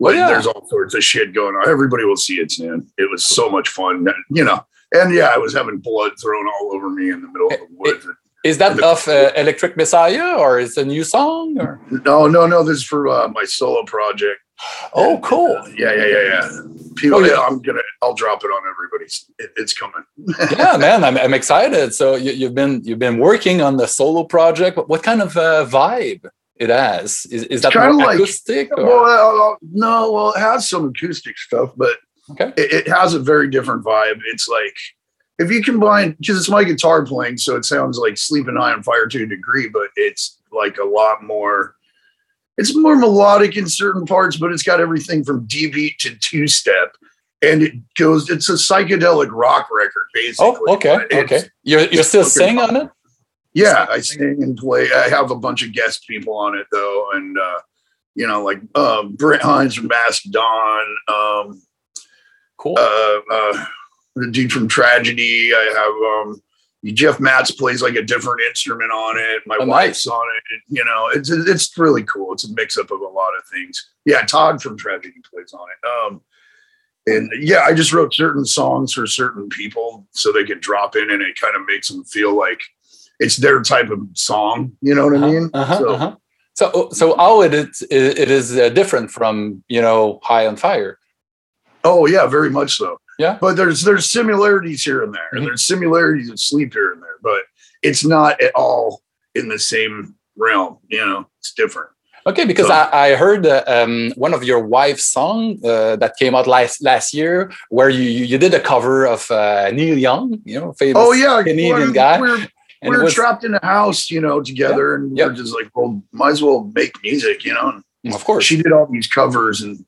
like yeah. there's all sorts of shit going on. Everybody will see it soon. It was so much fun, you know. And yeah, I was having blood thrown all over me in the middle of the woods. Is that off uh, Electric Messiah or is it a new song? Or No, no, no. This is for uh, my solo project. oh, cool. Yeah, yeah, yeah, yeah. People, Oh, yeah. yeah, I'm gonna. I'll drop it on everybody's. It, it's coming. yeah, man, I'm, I'm excited. So you, you've been you've been working on the solo project. What, what kind of uh, vibe it has? Is, is that kinda more like- acoustic? Or? Well, uh, no, well, it has some acoustic stuff, but Okay. it, it has a very different vibe. It's like if you combine because it's my guitar playing, so it sounds like Sleeping High on Fire to a degree, but it's like a lot more. It's more melodic in certain parts, but it's got everything from D beat to two step, and it goes. It's a psychedelic rock record, basically. Oh, okay, okay. You're you're still singing on it? yeah, I sing and play. I have a bunch of guest people on it though, and uh, you know, like uh, Brent Hinds from Mastodon, um, Cool. uh, uh, the dude from Tragedy. I have um, Jeff Matz plays like a different instrument on it. My Oh, wife's on it. You know, it's it's really cool. It's a mix up of a lot of things. Yeah, Todd from Tragedy plays on it. Um, and yeah, I just wrote certain songs for certain people so they could drop in, and it kind of makes them feel like it's their type of song. You know what I mean? Uh-huh, so, uh-huh. So so how it is it is uh, different from you know High on Fire. Oh yeah, very much so. Yeah. But there's there's similarities here and there. Mhm. There's similarities of sleep here and there, but it's not at all in the same realm. You know, it's different. Okay, because So- I, I heard uh, um, one of your wife's song uh, that came out last last year, where you you did a cover of uh, Neil Young, you know, famous Oh yeah, Canadian we're, guy, We're, and we're was trapped in a house, you know, together, and Yep. we're just like, well, might as well make music, you know. And of course. she did all these covers, and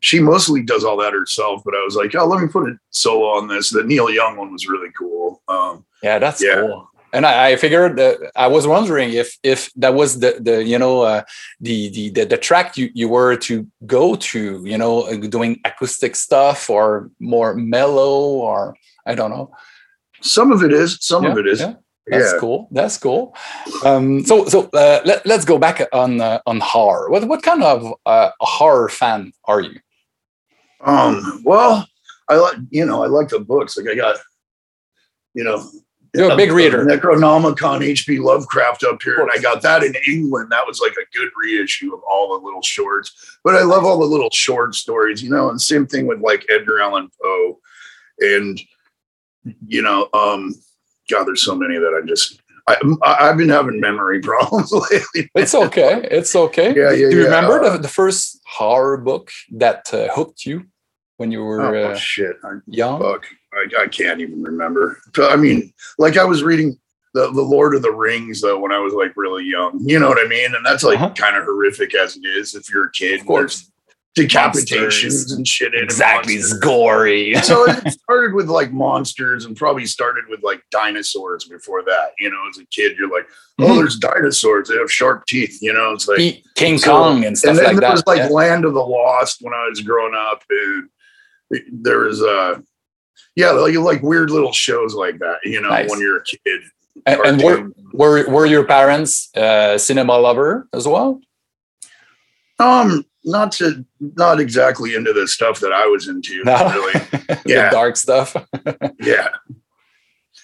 she mostly does all that herself. But I was like, oh, let me put a solo on this. The Neil Young one was really cool. Um, Yeah, that's Yeah. cool. And I, I figured that I was wondering if if that was the the you know uh, the, the the the track you you were to go to you know uh, doing acoustic stuff or more mellow or I don't know. some of it is, some of it is. yeah. That's Yeah. cool. That's cool. Um, so so uh, let, let's go back on uh, on horror. What what kind of uh, horror fan are you? Um, well, I like you know, I like the books. Like I got, you know, You're a big reader. Necronomicon H.P. Lovecraft up here, and I got that in England. That was like a good reissue of all the little shorts. But I love all the little short stories, you know. And same thing with like Edgar Allan Poe, and you know, um, God, there's so many that I just. I, I've been having memory problems lately. It's okay. It's okay. Yeah, yeah, Do you yeah. remember the, the first horror book that uh, hooked you when you were Oh, uh, shit! I young? Fuck, I, I can't even remember. I mean, like I was reading the, the Lord of the Rings though when I was like really young. You know what I mean? And that's like Uh-huh. kind of horrific as it is if you're a kid. Of course. There's decapitations Monsters. and shit. in exactly, it's gory. so it started with like monsters and probably started with like dinosaurs before that. You know, as a kid, you're like, oh, Mhm. there's dinosaurs. They have sharp teeth. You know, it's like, King So- Kong and stuff and then like there that. was like yeah. Land of the Lost when I was growing up, and there was uh, yeah, like like weird little shows like that. You know, Nice. when you're a kid. and, and were, were were your parents uh, cinema lover as well? Um, not to not exactly into the stuff that I was into. No, Really. the Yeah. dark stuff. Yeah.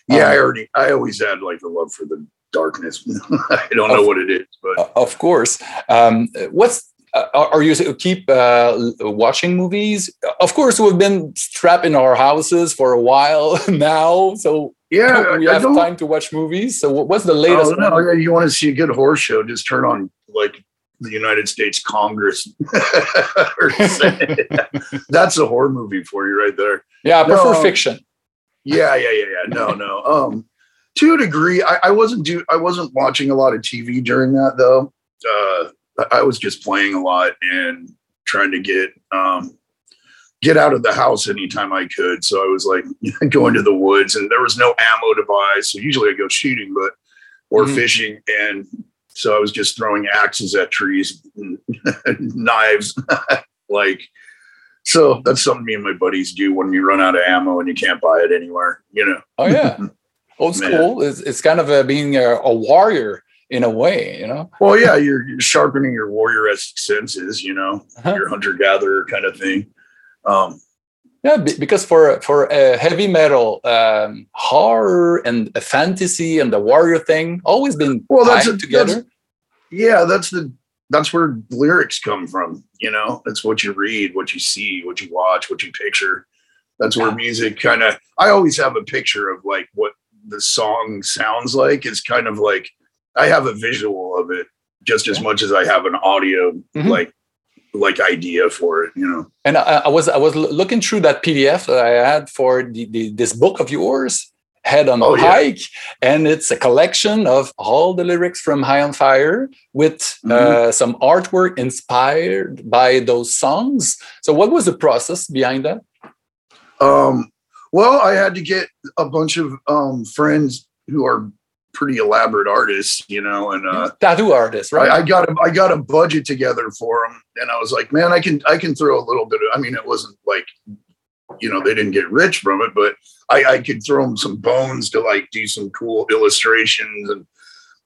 Yeah, I Um, already I always had like a love for the darkness. I don't know what it is, but of course. Um, what's uh, are you keep uh, watching movies? Of course, we've been trapped in our houses for a while now, so yeah, we I, I have time to watch movies. So, what's the oh, latest? no, yeah, you want to see a good horse show, just turn on like the United States Congress. That's a horror movie for you right there. Yeah, I prefer No. fiction. Yeah, yeah, yeah, yeah. No, no. Um, to a degree, I, I wasn't do I wasn't watching a lot of TV during that though. Uh, I- was just playing a lot and trying to get um get out of the house anytime I could. So I was like going to the woods, and there was no ammo to buy. So usually I go shooting, but or Mhm. fishing, and so I was just throwing axes at trees, knives, like. So that's something me and my buddies do when you run out of ammo and you can't buy it anywhere, you know. Oh yeah, old school. It's, it's kind of uh being a, a warrior in a way, you know. Well, yeah, you're, you're sharpening your warrior-esque senses, you know, Uh-huh. your hunter-gatherer kind of thing. Um, Yeah, because for for a heavy metal, um, horror and a fantasy and the warrior thing always been Well, that's a- together. yeah, that's the that's where lyrics come from. You know, that's what you read, what you see, what you watch, what you picture. That's where music kind of. I always have a picture of like what the song sounds like. It's kind of like I have a visual of it just as much as I have an audio Mhm. like like idea for it. You know. And I, I was I was looking through that PDF that I had for the, the, this book of yours, Head on Oh, a yeah. Pike, and it's a collection of all the lyrics from High on Fire with Mm-hmm. uh, some artwork inspired by those songs. So, what was the process behind that? Um, well, I had to get a bunch of um, friends who are pretty elaborate artists, you know, and uh, Tattoo artist, right? I, I got a I got a budget together for them, and I was like, man, I can I can throw a little bit. Of, I mean, it wasn't like, you know, they didn't get rich from it, but I, I could throw them some bones to like do some cool illustrations, and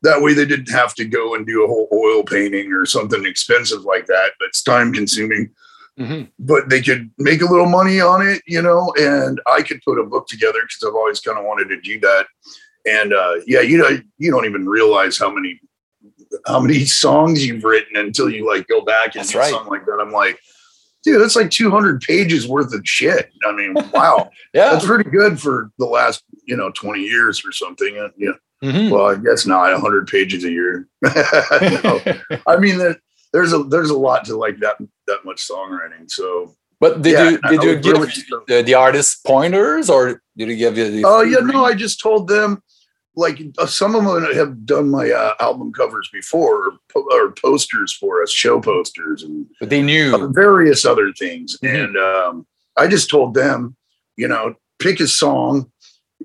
that way they didn't have to go and do a whole oil painting or something expensive like that. That's time consuming Mhm. but they could make a little money on it, you know, and I could put a book together because I've always kind of wanted to do that. And uh, yeah, you know, you don't even realize how many how many songs you've written until you like go back and That's do right. something like that. I'm like, dude, that's like 200 pages worth of shit. I mean, wow, Yeah. that's pretty good for the last you know 20 years or something. Uh, yeah, Mhm. well, I guess not 100 pages a year. No. I mean, there, there's a there's a lot to like that that much songwriting. So But did Yeah, you did you give really the, the artist pointers or did you give you the Oh yeah, no, I just told them like uh, some of them have done my uh, album covers before or, po- or posters for us, show posters and but they knew uh, various other things. Mhm. And um, I just told them, you know, pick a song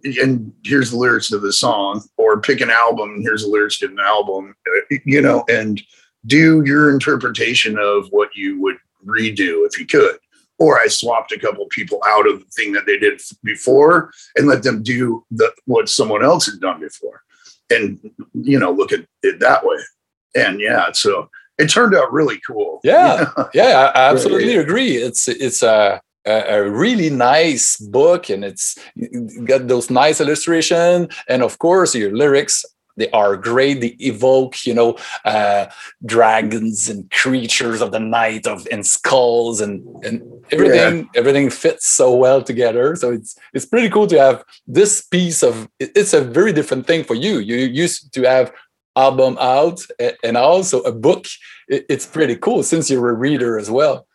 and here's the lyrics to the song, or pick an album and here's the lyrics to an album, uh, you know, and do your interpretation of what you would redo if you could. Or I swapped a couple people out of the thing that they did before and let them do the, what someone else had done before, and you know, look at it that way. And yeah, so it turned out really cool. Yeah. Yeah, I absolutely yeah. agree. It's it's a a a really nice book, and it's got those nice illustration, and of course your lyrics. They are great. They evoke, you know, uh, dragons and creatures of the night, of and skulls, and and everything. Everything fits so well together. So it's it's pretty cool to have this piece of. It's a very different thing for you. You used to have album out and also a book it's pretty cool since you're a reader as well.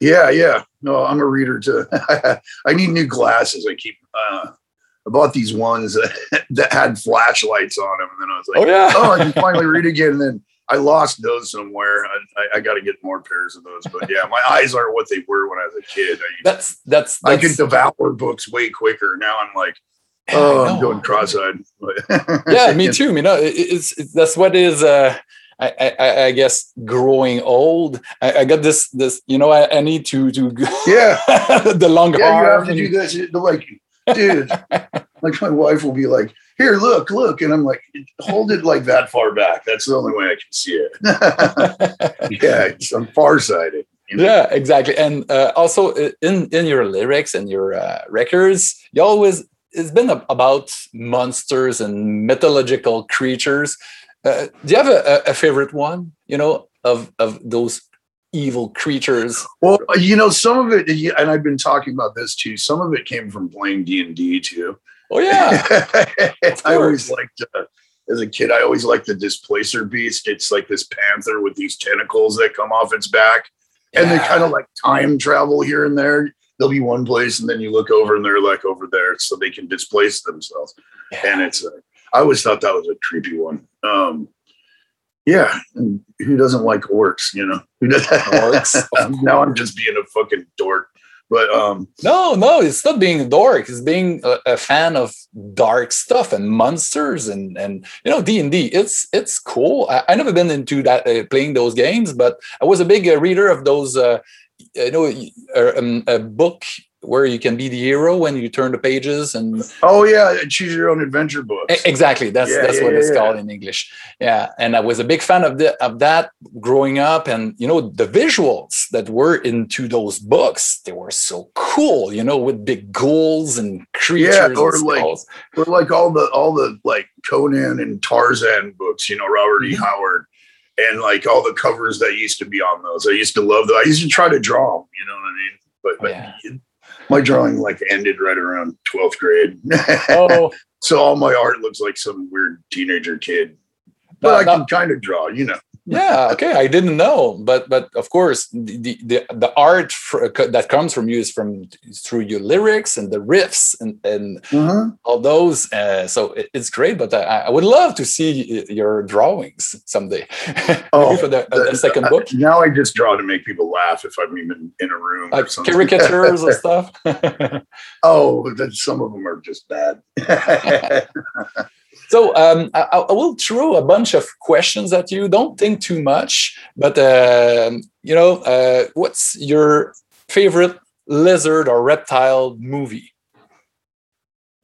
Yeah, yeah. No, I'm a reader too. I need new glasses. I keep. Uh, I bought these ones that, that had flashlights on them, and then I was like, Oh yeah. "Oh, I can finally read again." And then I lost those somewhere. I, I, I got to get more pairs of those. But yeah, my eyes aren't what they were when I was a kid. I, That's that's, I that's could devour books way quicker. Now I'm like, I oh, I'm going cross-eyed. yeah, me too. You know, it- it's, it's that's what is. Uh, I, I- I, I guess growing old. I, I got this. This, you know, I, I need to to Yeah, the long yeah, you have to do this. Like, dude, like my wife will be like, here, look, look, and I'm like, hold it like that far back. That's the only way I can see it. yeah, it's, I'm farsighted. You know? yeah, exactly. And uh, also uh, in in your lyrics and your uh, records, you always it's been about monsters and mythological creatures. Uh, do you have a, a, a favorite one? You know, of of those evil creatures. Well, you know, some of it, and I've been talking about this too. Some of it came from playing D and D too. Oh yeah, I always liked, uh, as a kid, I always liked the Displacer Beast. It's like this panther with these tentacles that come off its back, and they kind of like time travel here and there. They'll be one place, and then you look over, and they're like over there, so they can displace themselves. And it's, uh, I always thought that was a creepy one. Um, yeah, and who doesn't like orcs? You know, who doesn't Orcs, now I'm just being a fucking dork, but um, No, no, it's not being a dork. It's being a, a fan of dark stuff and monsters and and you know D and D. It's it's cool. I, I never been into that uh, playing those games, but I was a big uh, reader of those. Uh, you know, uh, um, a book where you can be the hero when you turn the pages and oh yeah, choose your own adventure books. E- Exactly. That's Yeah, that's yeah, what yeah, it's called in English. Yeah, and I was a big fan of the of that growing up, and you know the visuals that were into those books, they were so cool. You know, with big ghouls and creatures. Yeah, and or like- Or like all the all the like Conan and Tarzan books, you know, Robert E. Mhm. Howard, and like all the covers that used to be on those. I used to love those. I used to try to draw them, you know what I mean? But but Yeah. My drawing like ended right around twelfth grade. oh, so all my art looks like some weird teenager kid. But No, I can kind of draw, you know. Yeah. Okay, I didn't know, but but of course the the the, the art fr- that comes from you is from through your lyrics and the riffs and and all those. Uh, so it- it's great, but I, I would love to see your drawings someday. Oh, for the, uh, the second I- book, now I just draw to make people laugh if I'm even in a room. or like something. caricatures and stuff. Oh, then some of them are just bad. So um, I, I will throw a bunch of questions at you. Don't think too much, but um, you know, uh, what's your favorite lizard or reptile movie?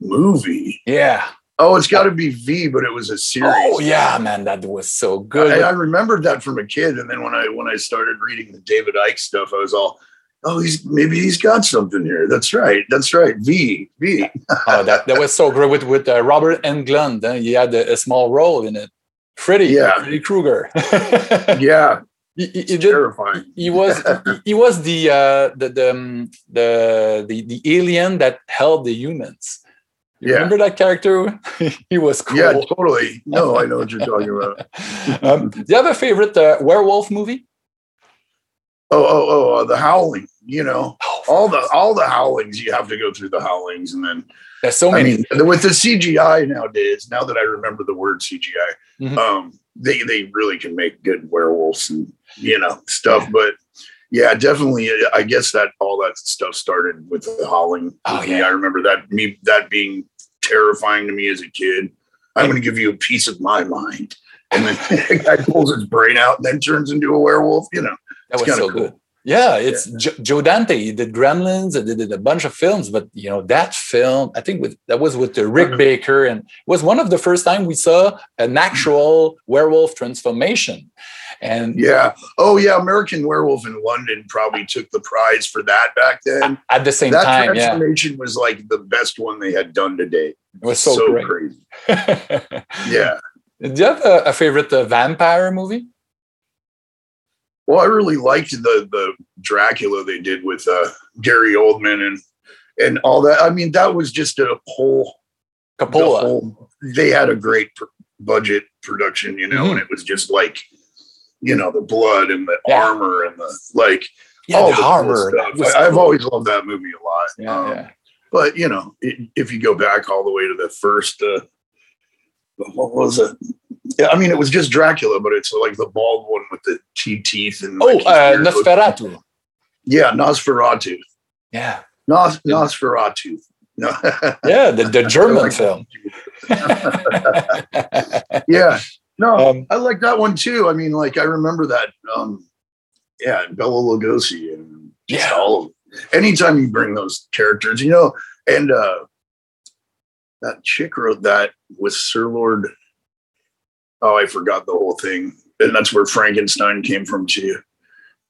Movie. Yeah. Oh, it's got to be V, but it was a series. Oh yeah, man, that was so good. I, I remembered that from a kid, and then when I when I started reading the David Icke stuff, I was all, "Oh, he's maybe he's got something here." That's right. That's right. V V. oh, that, that was so great with with uh, Robert Englund. Uh, he had a, a small role in it. Freddy, Yeah. Freddy Krueger. Yeah, he, he- he did terrifying. he was he, he was the uh the the, um, the the the alien that held the humans you Yeah. remember that character he was cool Yeah, totally. No, I know what you're talking about. um, do you have a favorite uh, werewolf movie Oh, oh, oh, uh, the Howling. You know, oh, all the all the Howlings. You have to go through the Howlings, and then there's so I many mean, with the CGI nowadays, now that I remember the word CGI, Mhm. um, they they really can make good werewolves and you know stuff. But yeah, definitely, I guess that all that stuff started with the howling. Oh, me. yeah. I remember that me that being terrifying to me as a kid. I'm going to give you a piece of my mind, and then the guy pulls his brain out and then turns into a werewolf. You know, that was so cool. good yeah it's Jo- joe dante he did gremlins and did a bunch of films but you know that film i think with that was with the rick Uh-huh. baker and it was one of the first time we saw an actual werewolf transformation and yeah. Oh yeah, American Werewolf in London probably took the prize for that back then. at the same that time yeah transformation was like the best one they had done to date. it was so, great crazy. Yeah. Do you have a, a favorite uh, vampire movie? Well, I really liked the the Dracula they did with uh, Gary Oldman and and all that. I mean, that was just a whole. the whole- they had a great pr- budget production, you know, Mhm. and it was just like, you know, the blood and the Yeah. armor and the like. yeah, all the cool armor. that I, I've always loved that movie a lot. yeah, Um, yeah. But you know, i if you go back all the way to the first, uh, what was it? Yeah, I mean, it was just Dracula, but it's like the bald one with the te- teeth and. Oh, like, uh, Nosferatu. Yeah, Nosferatu. Yeah, Nos- Nosferatu. No. yeah, the, the German film. yeah. No, Um, I like that one too. I mean, like I remember that. Um, yeah, Bela Lugosi and Yeah. all of Anytime you bring those characters, you know, and uh that chick wrote that with Sir Lord. Oh, I forgot the whole thing, and that's where Frankenstein came from too.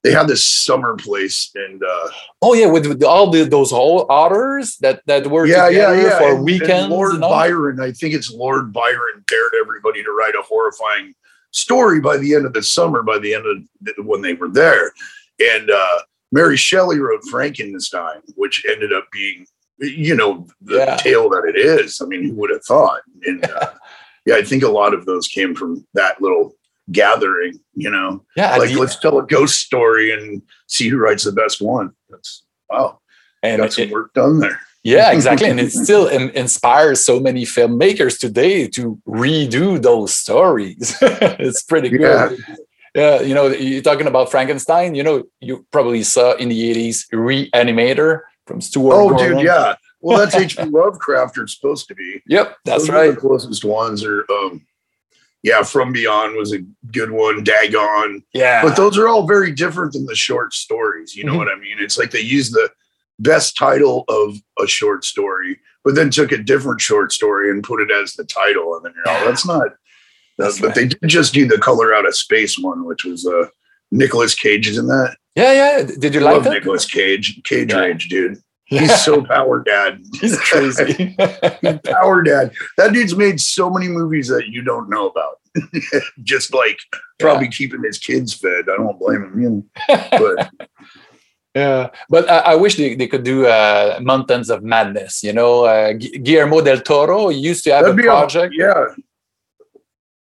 They had this summer place, and uh, oh yeah, with, with all the, those whole otters that that were yeah, yeah, together yeah. for and- and weekends. Lord and. Byron, I think it's Lord Byron dared everybody to write a horrifying story by the end of the summer, by the end of the, when they were there. And uh, Mary Shelley wrote Frankenstein, which ended up being, you know, the Yeah. tale that it is. I mean, who would have thought? And uh, yeah, I think a lot of those came from that little gathering, you know, yeah, like let's tell a ghost story and see who writes the best one. That's wow, and got some it- work done there. Yeah, exactly. and it still in, inspires so many filmmakers today to redo those stories. it's pretty good. Yeah. Yeah. you know, you're talking about Frankenstein. You know, you probably saw in the 80s Reanimator from Stuart. Oh, Gordon. dude, yeah. Well, that's H.P. Lovecraft. It's supposed to be. Yep, that's Those right. The closest ones are, um, yeah, From Beyond was a good one. Dagon, Yeah. but those are all very different than the short stories. You know Mhm. what I mean? It's like they use the best title of a short story, but then took a different short story and put it as the title, and then you're, oh, that's not. That's That's, but they did just do the Color Out of Space one, which was uh, Nicolas Cage is in that. yeah, yeah. Did you I like love that? Nicolas Cage. Cage Yeah. Rage, dude. He's so power dad. He's crazy. Power Dad. That dude's made so many movies that you don't know about. Just like probably keeping his kids fed. I don't blame him. You know. But Yeah, but I, I wish they, they could do uh, Mountains of Madness. You know, uh, Guillermo del Toro used to have that'd a project. A, yeah.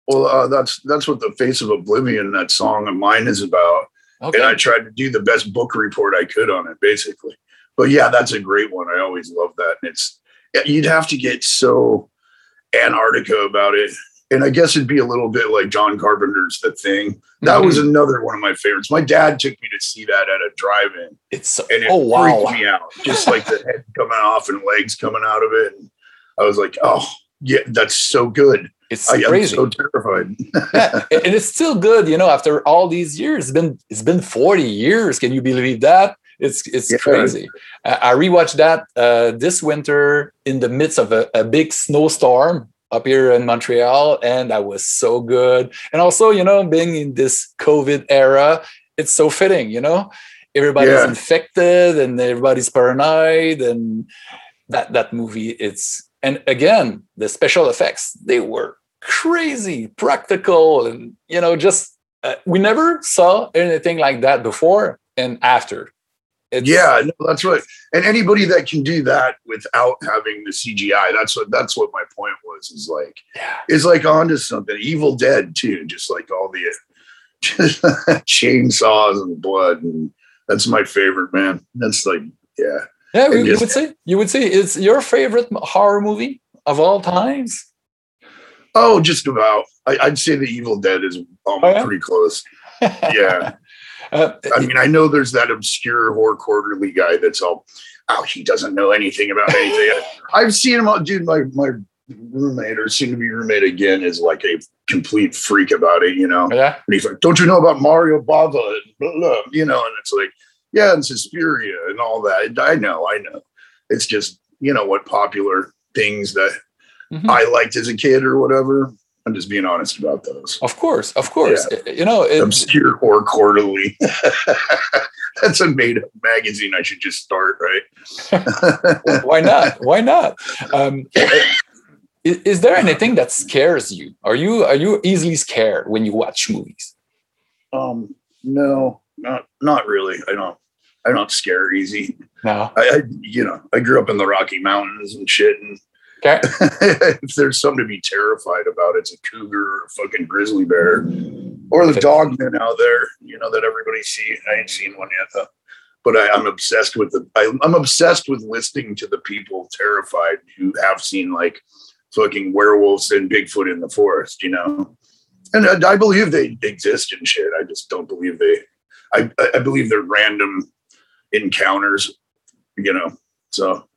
Well, uh, that's that's what the Face of Oblivion, that song of mine, is about. Okay. And I tried to do the best book report I could on it, basically. But yeah, that's a great one. I always love that. And it's you'd have to get so Antarctica about it. And I guess it'd be a little bit like John Carpenter's The Thing. That was Mm-hmm. another one of my favorites. My dad took me to see that at a drive-in, it's so, and it oh wow. freaked me out. Just like the head coming off and legs coming out of it. And I was like, oh, yeah, that's so good. It's I crazy. so terrified. yeah, and it's still good, you know. After all these years, it's been it's been forty years. Can you believe that? It's it's Yeah. crazy. I, I rewatched that uh, this winter in the midst of a, a big snowstorm up here in Montreal, and that was so good. And also, you know, being in this COVID era, it's so fitting. You know, everybody's Yeah. infected and everybody's paranoid, and that that movie, it's and again the special effects they were crazy practical and you know just uh, we never saw anything like that before and after it's, Yeah, no, that's what. And anybody that can do that without having the CGI, that's what that's what my point was. Is like yeah is like onto something. Evil Dead too, just like all the just chainsaws and blood, and that's my favorite man. That's like yeah, yeah you, you would say you would say it's your favorite horror movie of all times oh, just about. I, I'd say the Evil Dead is um, Oh, yeah? pretty close. Yeah, uh, I mean, I know there's that obscure horror quarterly guy that's all. Oh, he doesn't know anything about anything. I've seen him. all- Dude, my my roommate or soon to be roommate again is like a complete freak about it. You know, yeah And he's like, "Don't you know about Mario Bava?" And blah, blah, you know, and it's like, yeah, and Suspiria and all that. I know, I know. It's just you know what popular things that Mhm. I liked as a kid or whatever. I'm just being honest about those. of course of course you know it, Obscure or quarterly. That's a made-up magazine. I should just start, right? why not why not um, is, is there anything that scares you are you are you easily scared when you watch movies um, no, not not really. I don't. I don't scare easy. no I, I you know, I grew up in the Rocky Mountains and shit, and okay if there's something to be terrified about, it's a cougar or a fucking grizzly bear or the dogmen out there, you know, that everybody see. I ain't seen one yet though. But I, I'm obsessed with the I, I'm obsessed with listening to the people terrified who have seen like fucking werewolves and Bigfoot in the forest, you know. and I, I believe they exist and shit. I just don't believe they. I I I believe they're random encounters, you know. So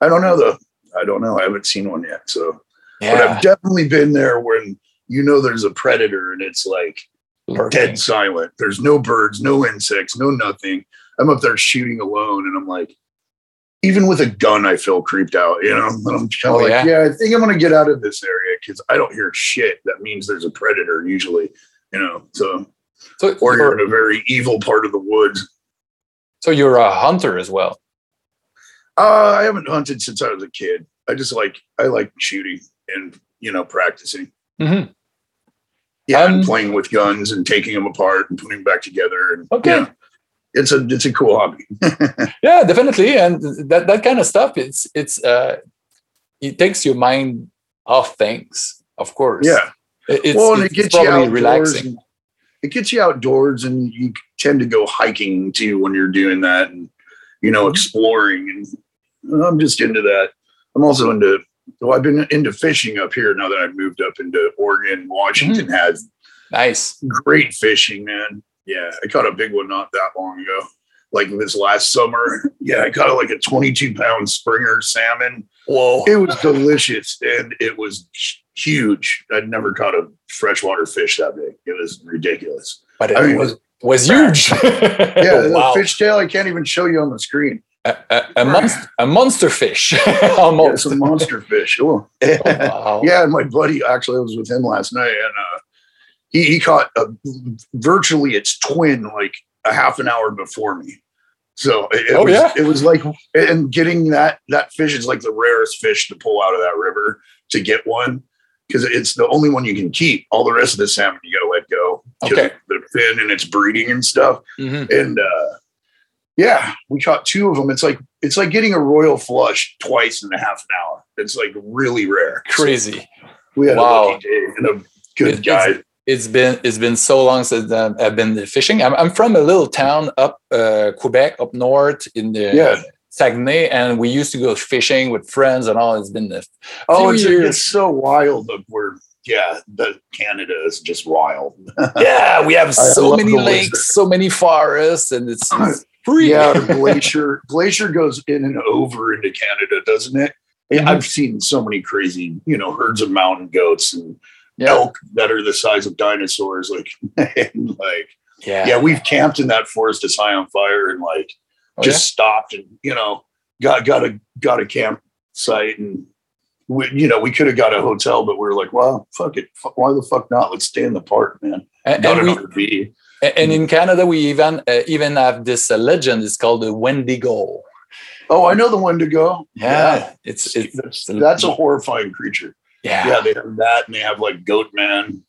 I don't know though. I don't know. I haven't seen one yet. So, but I've definitely been there when you know there's a predator and it's like lurking. dead silent. There's no birds, no insects, no nothing. I'm up there shooting alone, and I'm like, even with a gun, I feel creeped out. You know, and I'm kind Oh, of like, yeah? yeah. I think I'm gonna get out of this area because I don't hear shit. That means there's a predator usually. You know, so So, or you're, in a very evil part of the woods. so you're a hunter as well. Uh, I haven't hunted since I was a kid. I just like I like shooting and you know practicing. Mhm. Yeah, Um, and playing with guns and taking them apart and putting them back together. And Okay. it's a it's a cool hobby. Yeah, definitely, and that that kind of stuff. It's it's uh, it takes your mind off things, of course. yeah. It- it's, well, and it's it gets you outdoors. relaxing. It gets you outdoors, and you tend to go hiking too when you're doing that, and you know, Mhm. exploring. And I'm just into that. I'm also into. Well, I've been into fishing up here now that I've moved up into Oregon. Washington Mm-hmm. has Nice. great fishing, man. Yeah, I caught a big one not that long ago, like this last summer. Yeah, I caught like a 22 pound Springer salmon. Whoa. It was delicious and it was huge. I'd never caught a freshwater fish that big. It was ridiculous. But it I mean, was was huge. Yeah, the wow. fish tail I can't even show you on the screen. a, a, a, monster, a monster fish, Yeah, almost. it's a monster fish. Oh. Oh, wow. yeah, and my buddy actually I was with him last night and uh he, he caught a, virtually its twin like a half an hour before me. So it, it Oh, was yeah? it was like and getting that that fish is like the rarest fish to pull out of that river to get one because it's the only one you can keep. All the rest of the salmon you got to let Okay. the fin and it's breeding and stuff. Mhm. And uh, yeah, we caught two of them. It's like it's like getting a royal flush twice in a half an hour. It's like really rare. So Crazy. we had Wow. a lucky day and a good It- guy. It's been it's been so long since I've been fishing. I'm, I'm from a little town up uh, Quebec, up north in the Yeah. Saguenay, and we used to go fishing with friends and all. It's been a Oh, it's, it's so wild up where yeah, the Canada is just wild. yeah, we have so many lakes, lizard. so many forests, and it's, it's free. Yeah, glacier glacier goes in and over into Canada, doesn't it? Yeah, Mhm. I've seen so many crazy, you know, herds of mountain goats and yeah, elk that are the size of dinosaurs. Like, and like, yeah. yeah, we've camped in that forest that's high on fire and like Oh, just stopped and you know got got a got a campsite and we, you know we could have got a hotel but we were like well fuck it why the fuck not let's stay in the park man and, got and an we, and in Canada, we even uh, even have this uh, legend. It's called the Wendigo. oh I know the Wendigo Yeah, it's it's that's, that's a horrifying creature yeah. yeah they have that and they have like goat man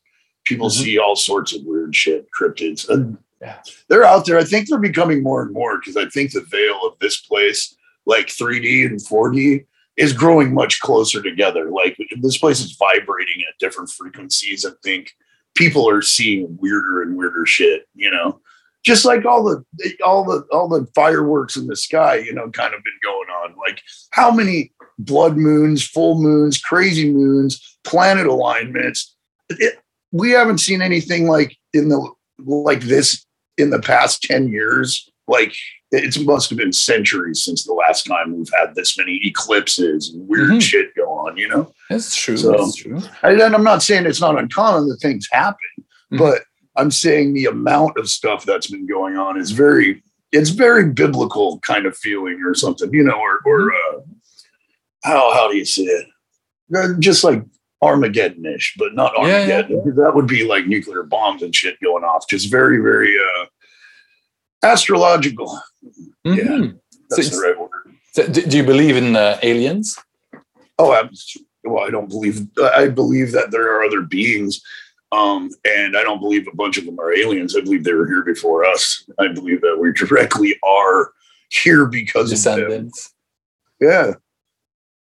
people Mhm. see all sorts of weird shit cryptids and Yeah. they're out there I think they're becoming more and more because I think the veil of this place like 3D and 4D is growing much closer together. Like this place is vibrating at different frequencies. I think people are seeing weirder and weirder shit, you know. Just like all the all the all the fireworks in the sky, you know, kind of been going on. Like how many blood moons, full moons, crazy moons, planet alignments. It, we haven't seen anything like in the like this in the past 10 years. Like it must have been centuries since the last time we've had this many eclipses and weird Mhm. shit go on, you know? That's true. So- that's true. And I'm not saying it's not uncommon that things happen, Mhm. but I'm saying the amount of stuff that's been going on is very, it's very biblical kind of feeling or something, you know, or, or uh, how, how do you say it? Uh, Just like Armageddon-ish, but not Yeah, yeah. Armageddon. That would be like nuclear bombs and shit going off. Just very, very uh, astrological. Mhm. That's So the right word. So do, you believe in uh, aliens? Oh, I'm, well, I don't believe. I believe that there are other beings, um, and I don't believe a bunch of them are aliens. I believe they were here before us. I believe that we directly are here because of them. Descendants? Yeah,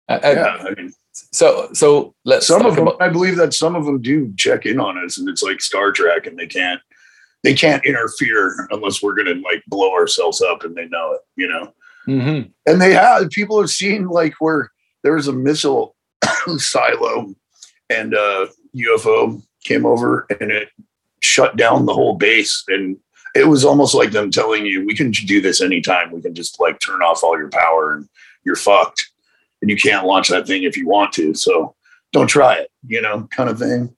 I- I- yeah. I mean, So so let's some of them. about I believe that some of them do check in on us, and it's like Star Trek, and they can't. They can't interfere unless we're gonna like blow ourselves up, and they know it. You know. Mhm. and they have people have seen like where there was a missile silo and uh UFO came over and it shut down the whole base. And it was almost like them telling you, we can do this anytime. We can just like turn off all your power and you're fucked. And you can't launch that thing if you want to. So don't try it, you know, kind of thing.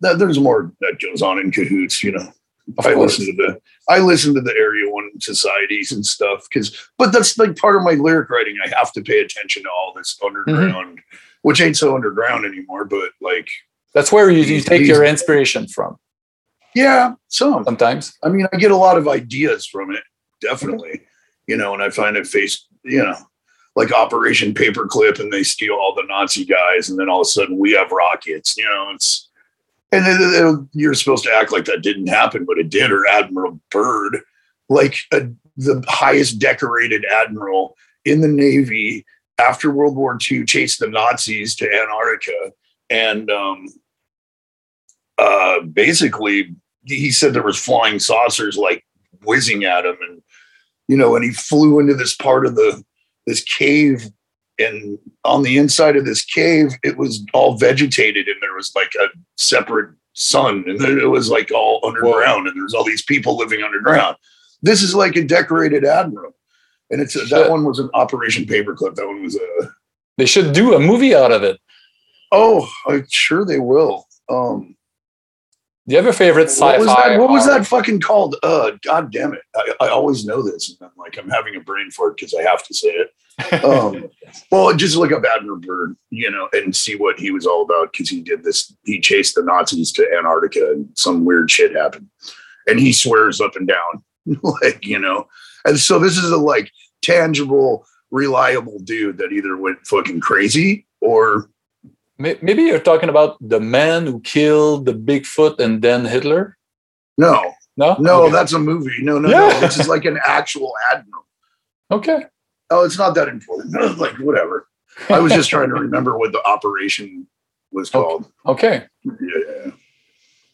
That, there's more that goes on in cahoots, you know. Of I course. listen to the I listen to the Area One societies and stuff because, but that's like part of my lyric writing. I have to pay attention to all this mm-hmm. underground, which ain't so underground anymore. But like, That's where you, you take your inspiration from yeah, some. sometimes. I mean, I get a lot of ideas from it, definitely. You know, and I find it face, you know, like Operation Paperclip, and they steal all the Nazi guys, and then all of a sudden we have rockets. You know, it's and then- then you're supposed to act like that didn't happen, but it did. Or Admiral Byrd, like a, the highest decorated admiral in the Navy after World War II, chased the Nazis to Antarctica, and um, uh, basically he said there was flying saucers like whizzing at him and you know and he flew into this part of the this cave and on the inside of this cave it was all vegetated and there was like a separate sun and then it was like all underground and there's all these people living underground this is like a decorated admiral and it's a, that one was an operation paperclip that one was a They should do a movie out of it. oh i'm sure they will um Do you have a favorite sci-fi? What was that? What was that fucking called? Uh, God damn it! I, I always know this, and I'm like, I'm having a brain fart because I have to say it. Um, well, just look up Admiral Byrd, you know, and see what he was all about because he did this. He chased the Nazis to Antarctica, and some weird shit happened, and he swears up and down, like you know. And so this is a like tangible, reliable dude that either went fucking crazy or Maybe you're talking about the man who killed the Bigfoot and then Hitler. no, No, no, Okay. that's a movie. No, no, Yeah. no. This is like an actual admiral. okay. Oh, it's not that important. like whatever. I was just trying to remember what the operation was called. Okay. Yeah.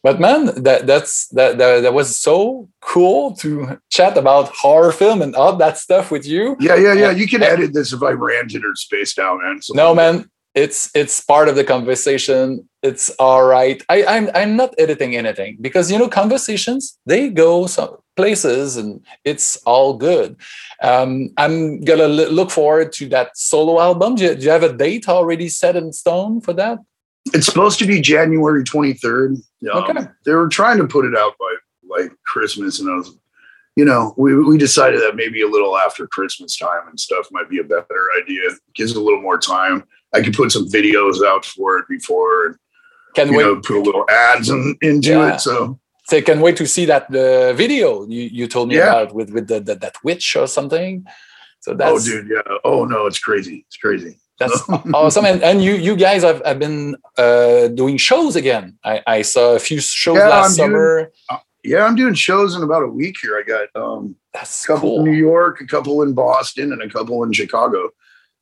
But man, that that's that, that that was so cool to chat about horror film and all that stuff with you. Yeah, yeah, yeah. Uh, you can edit this if I ranted or spaced out, man. So No, man, it's it's part of the conversation. It's all right. I, I'm I'm not editing anything because you know conversations they go some places and it's all good. Um, I'm gonna l- look forward to that solo album. Do you, do you have a date already set in stone for that? It's supposed to be January 23rd. Um, Okay. They were trying to put it out by like Christmas, and I was, you know, we, we decided that maybe a little after Christmas time and stuff might be a better idea. Gives a little more time. I could put some videos out for it before and, Can you wait. know, put a little ads in, into Yeah. it. So, So I can't wait to see that the video you, you told me Yeah. about with with the, the, that witch or something. So that's oh, dude, yeah. Oh, no, it's crazy. It's crazy. That's awesome. And, and you you guys have, have been uh, doing shows again. I, I saw a few shows Yeah, last I'm doing- summer. Yeah, I'm doing shows in about a week here. I got um, That's a couple cool. in New York, a couple in Boston, and a couple in Chicago.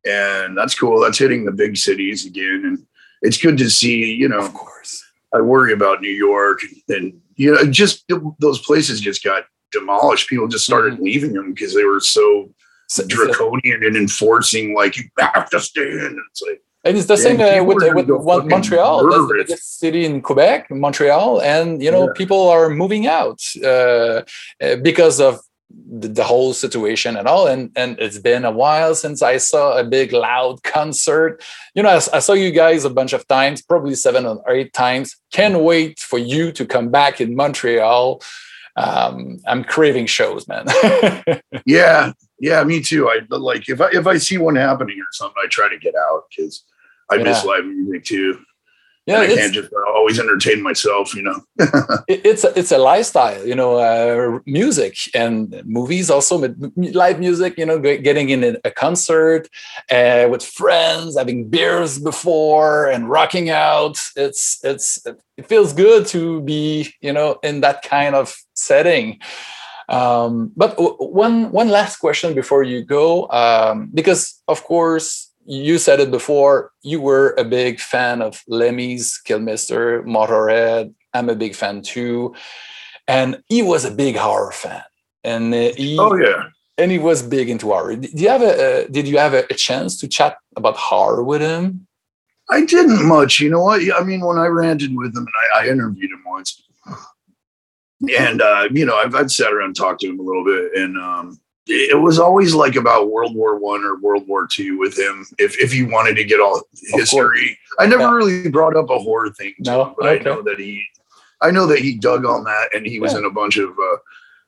And that's cool. That's hitting the big cities again. And it's good to see, you know, Of course. I worry about New York and, you know, just those places just got demolished. People just started Mm-hmm. leaving them because they were so So- draconian and enforcing, like, you have to stay in. And it's like, And it's the same uh, with, with go one, fucking Montreal. That's the biggest city in Quebec, Montreal, and you know Yeah. people are moving out uh, uh, because of the, the whole situation and all. And and it's been a while since I saw a big loud concert. You know, I saw you guys a bunch of times, probably seven or eight times. Can't wait for you to come back in Montreal. Um, I'm craving shows, man. yeah, yeah, me too. I like if I if I see one happening or something, I try to get out because I miss live music too. Yeah, and I can't just always entertain myself, you know. it- it's a, it's a lifestyle you know uh, music and movies also live music you know getting in a, concert uh, with friends having beers before and rocking out it's it's it feels good to be you know in that kind of setting um, but one one last question before you go um, because of course you said it before you were a big fan of lemmy's Kilmister motorhead. I'm a big fan too. And he was a big horror fan. And uh, he Oh yeah. and he was big into horror. Did you have a uh, did you have a, a chance to chat about horror with him? I didn't much. You know what? I mean, when I ranted with him and I, I interviewed him once, and uh, you know, I've, I've sat around and talked to him a little bit, and um, it was always like about World War One or World War Two with him. If if he wanted to get all history, I never Yeah. really brought up a horror thing. No? but Okay. I know that he, I know that he dug on that, and he was Yeah. in a bunch of. Uh,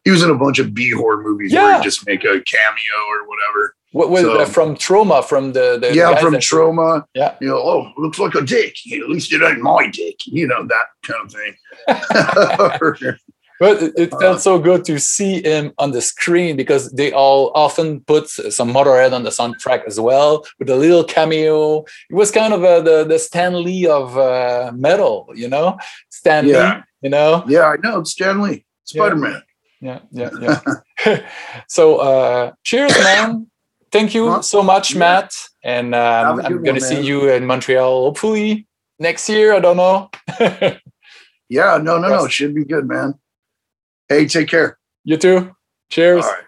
he was in a bunch of B horror movies where Yeah. he just make a cameo or whatever. What, what, So- uh, from Troma, from the, the yeah, from Troma. Yeah. You know, oh, looks like a dick. At least it ain't my dick. You know, that kind of thing. But it, it Uh, felt so good to see him on the screen because they all often put some Motorhead on the soundtrack as well with a little cameo. It was kind of a, the the Stan Lee of uh, metal, you know, Stan Yeah. Lee, you know. yeah, I know. It's Stan Lee, Spider Man. Yeah, yeah, yeah. so uh, cheers, man. Thank you Huh? so much, Yeah. Matt. And um, I'm gonna see you in Montreal hopefully next year. I don't know. Yeah, no, no, no. Should be good, man. Hey, take care. you too. Cheers. All right.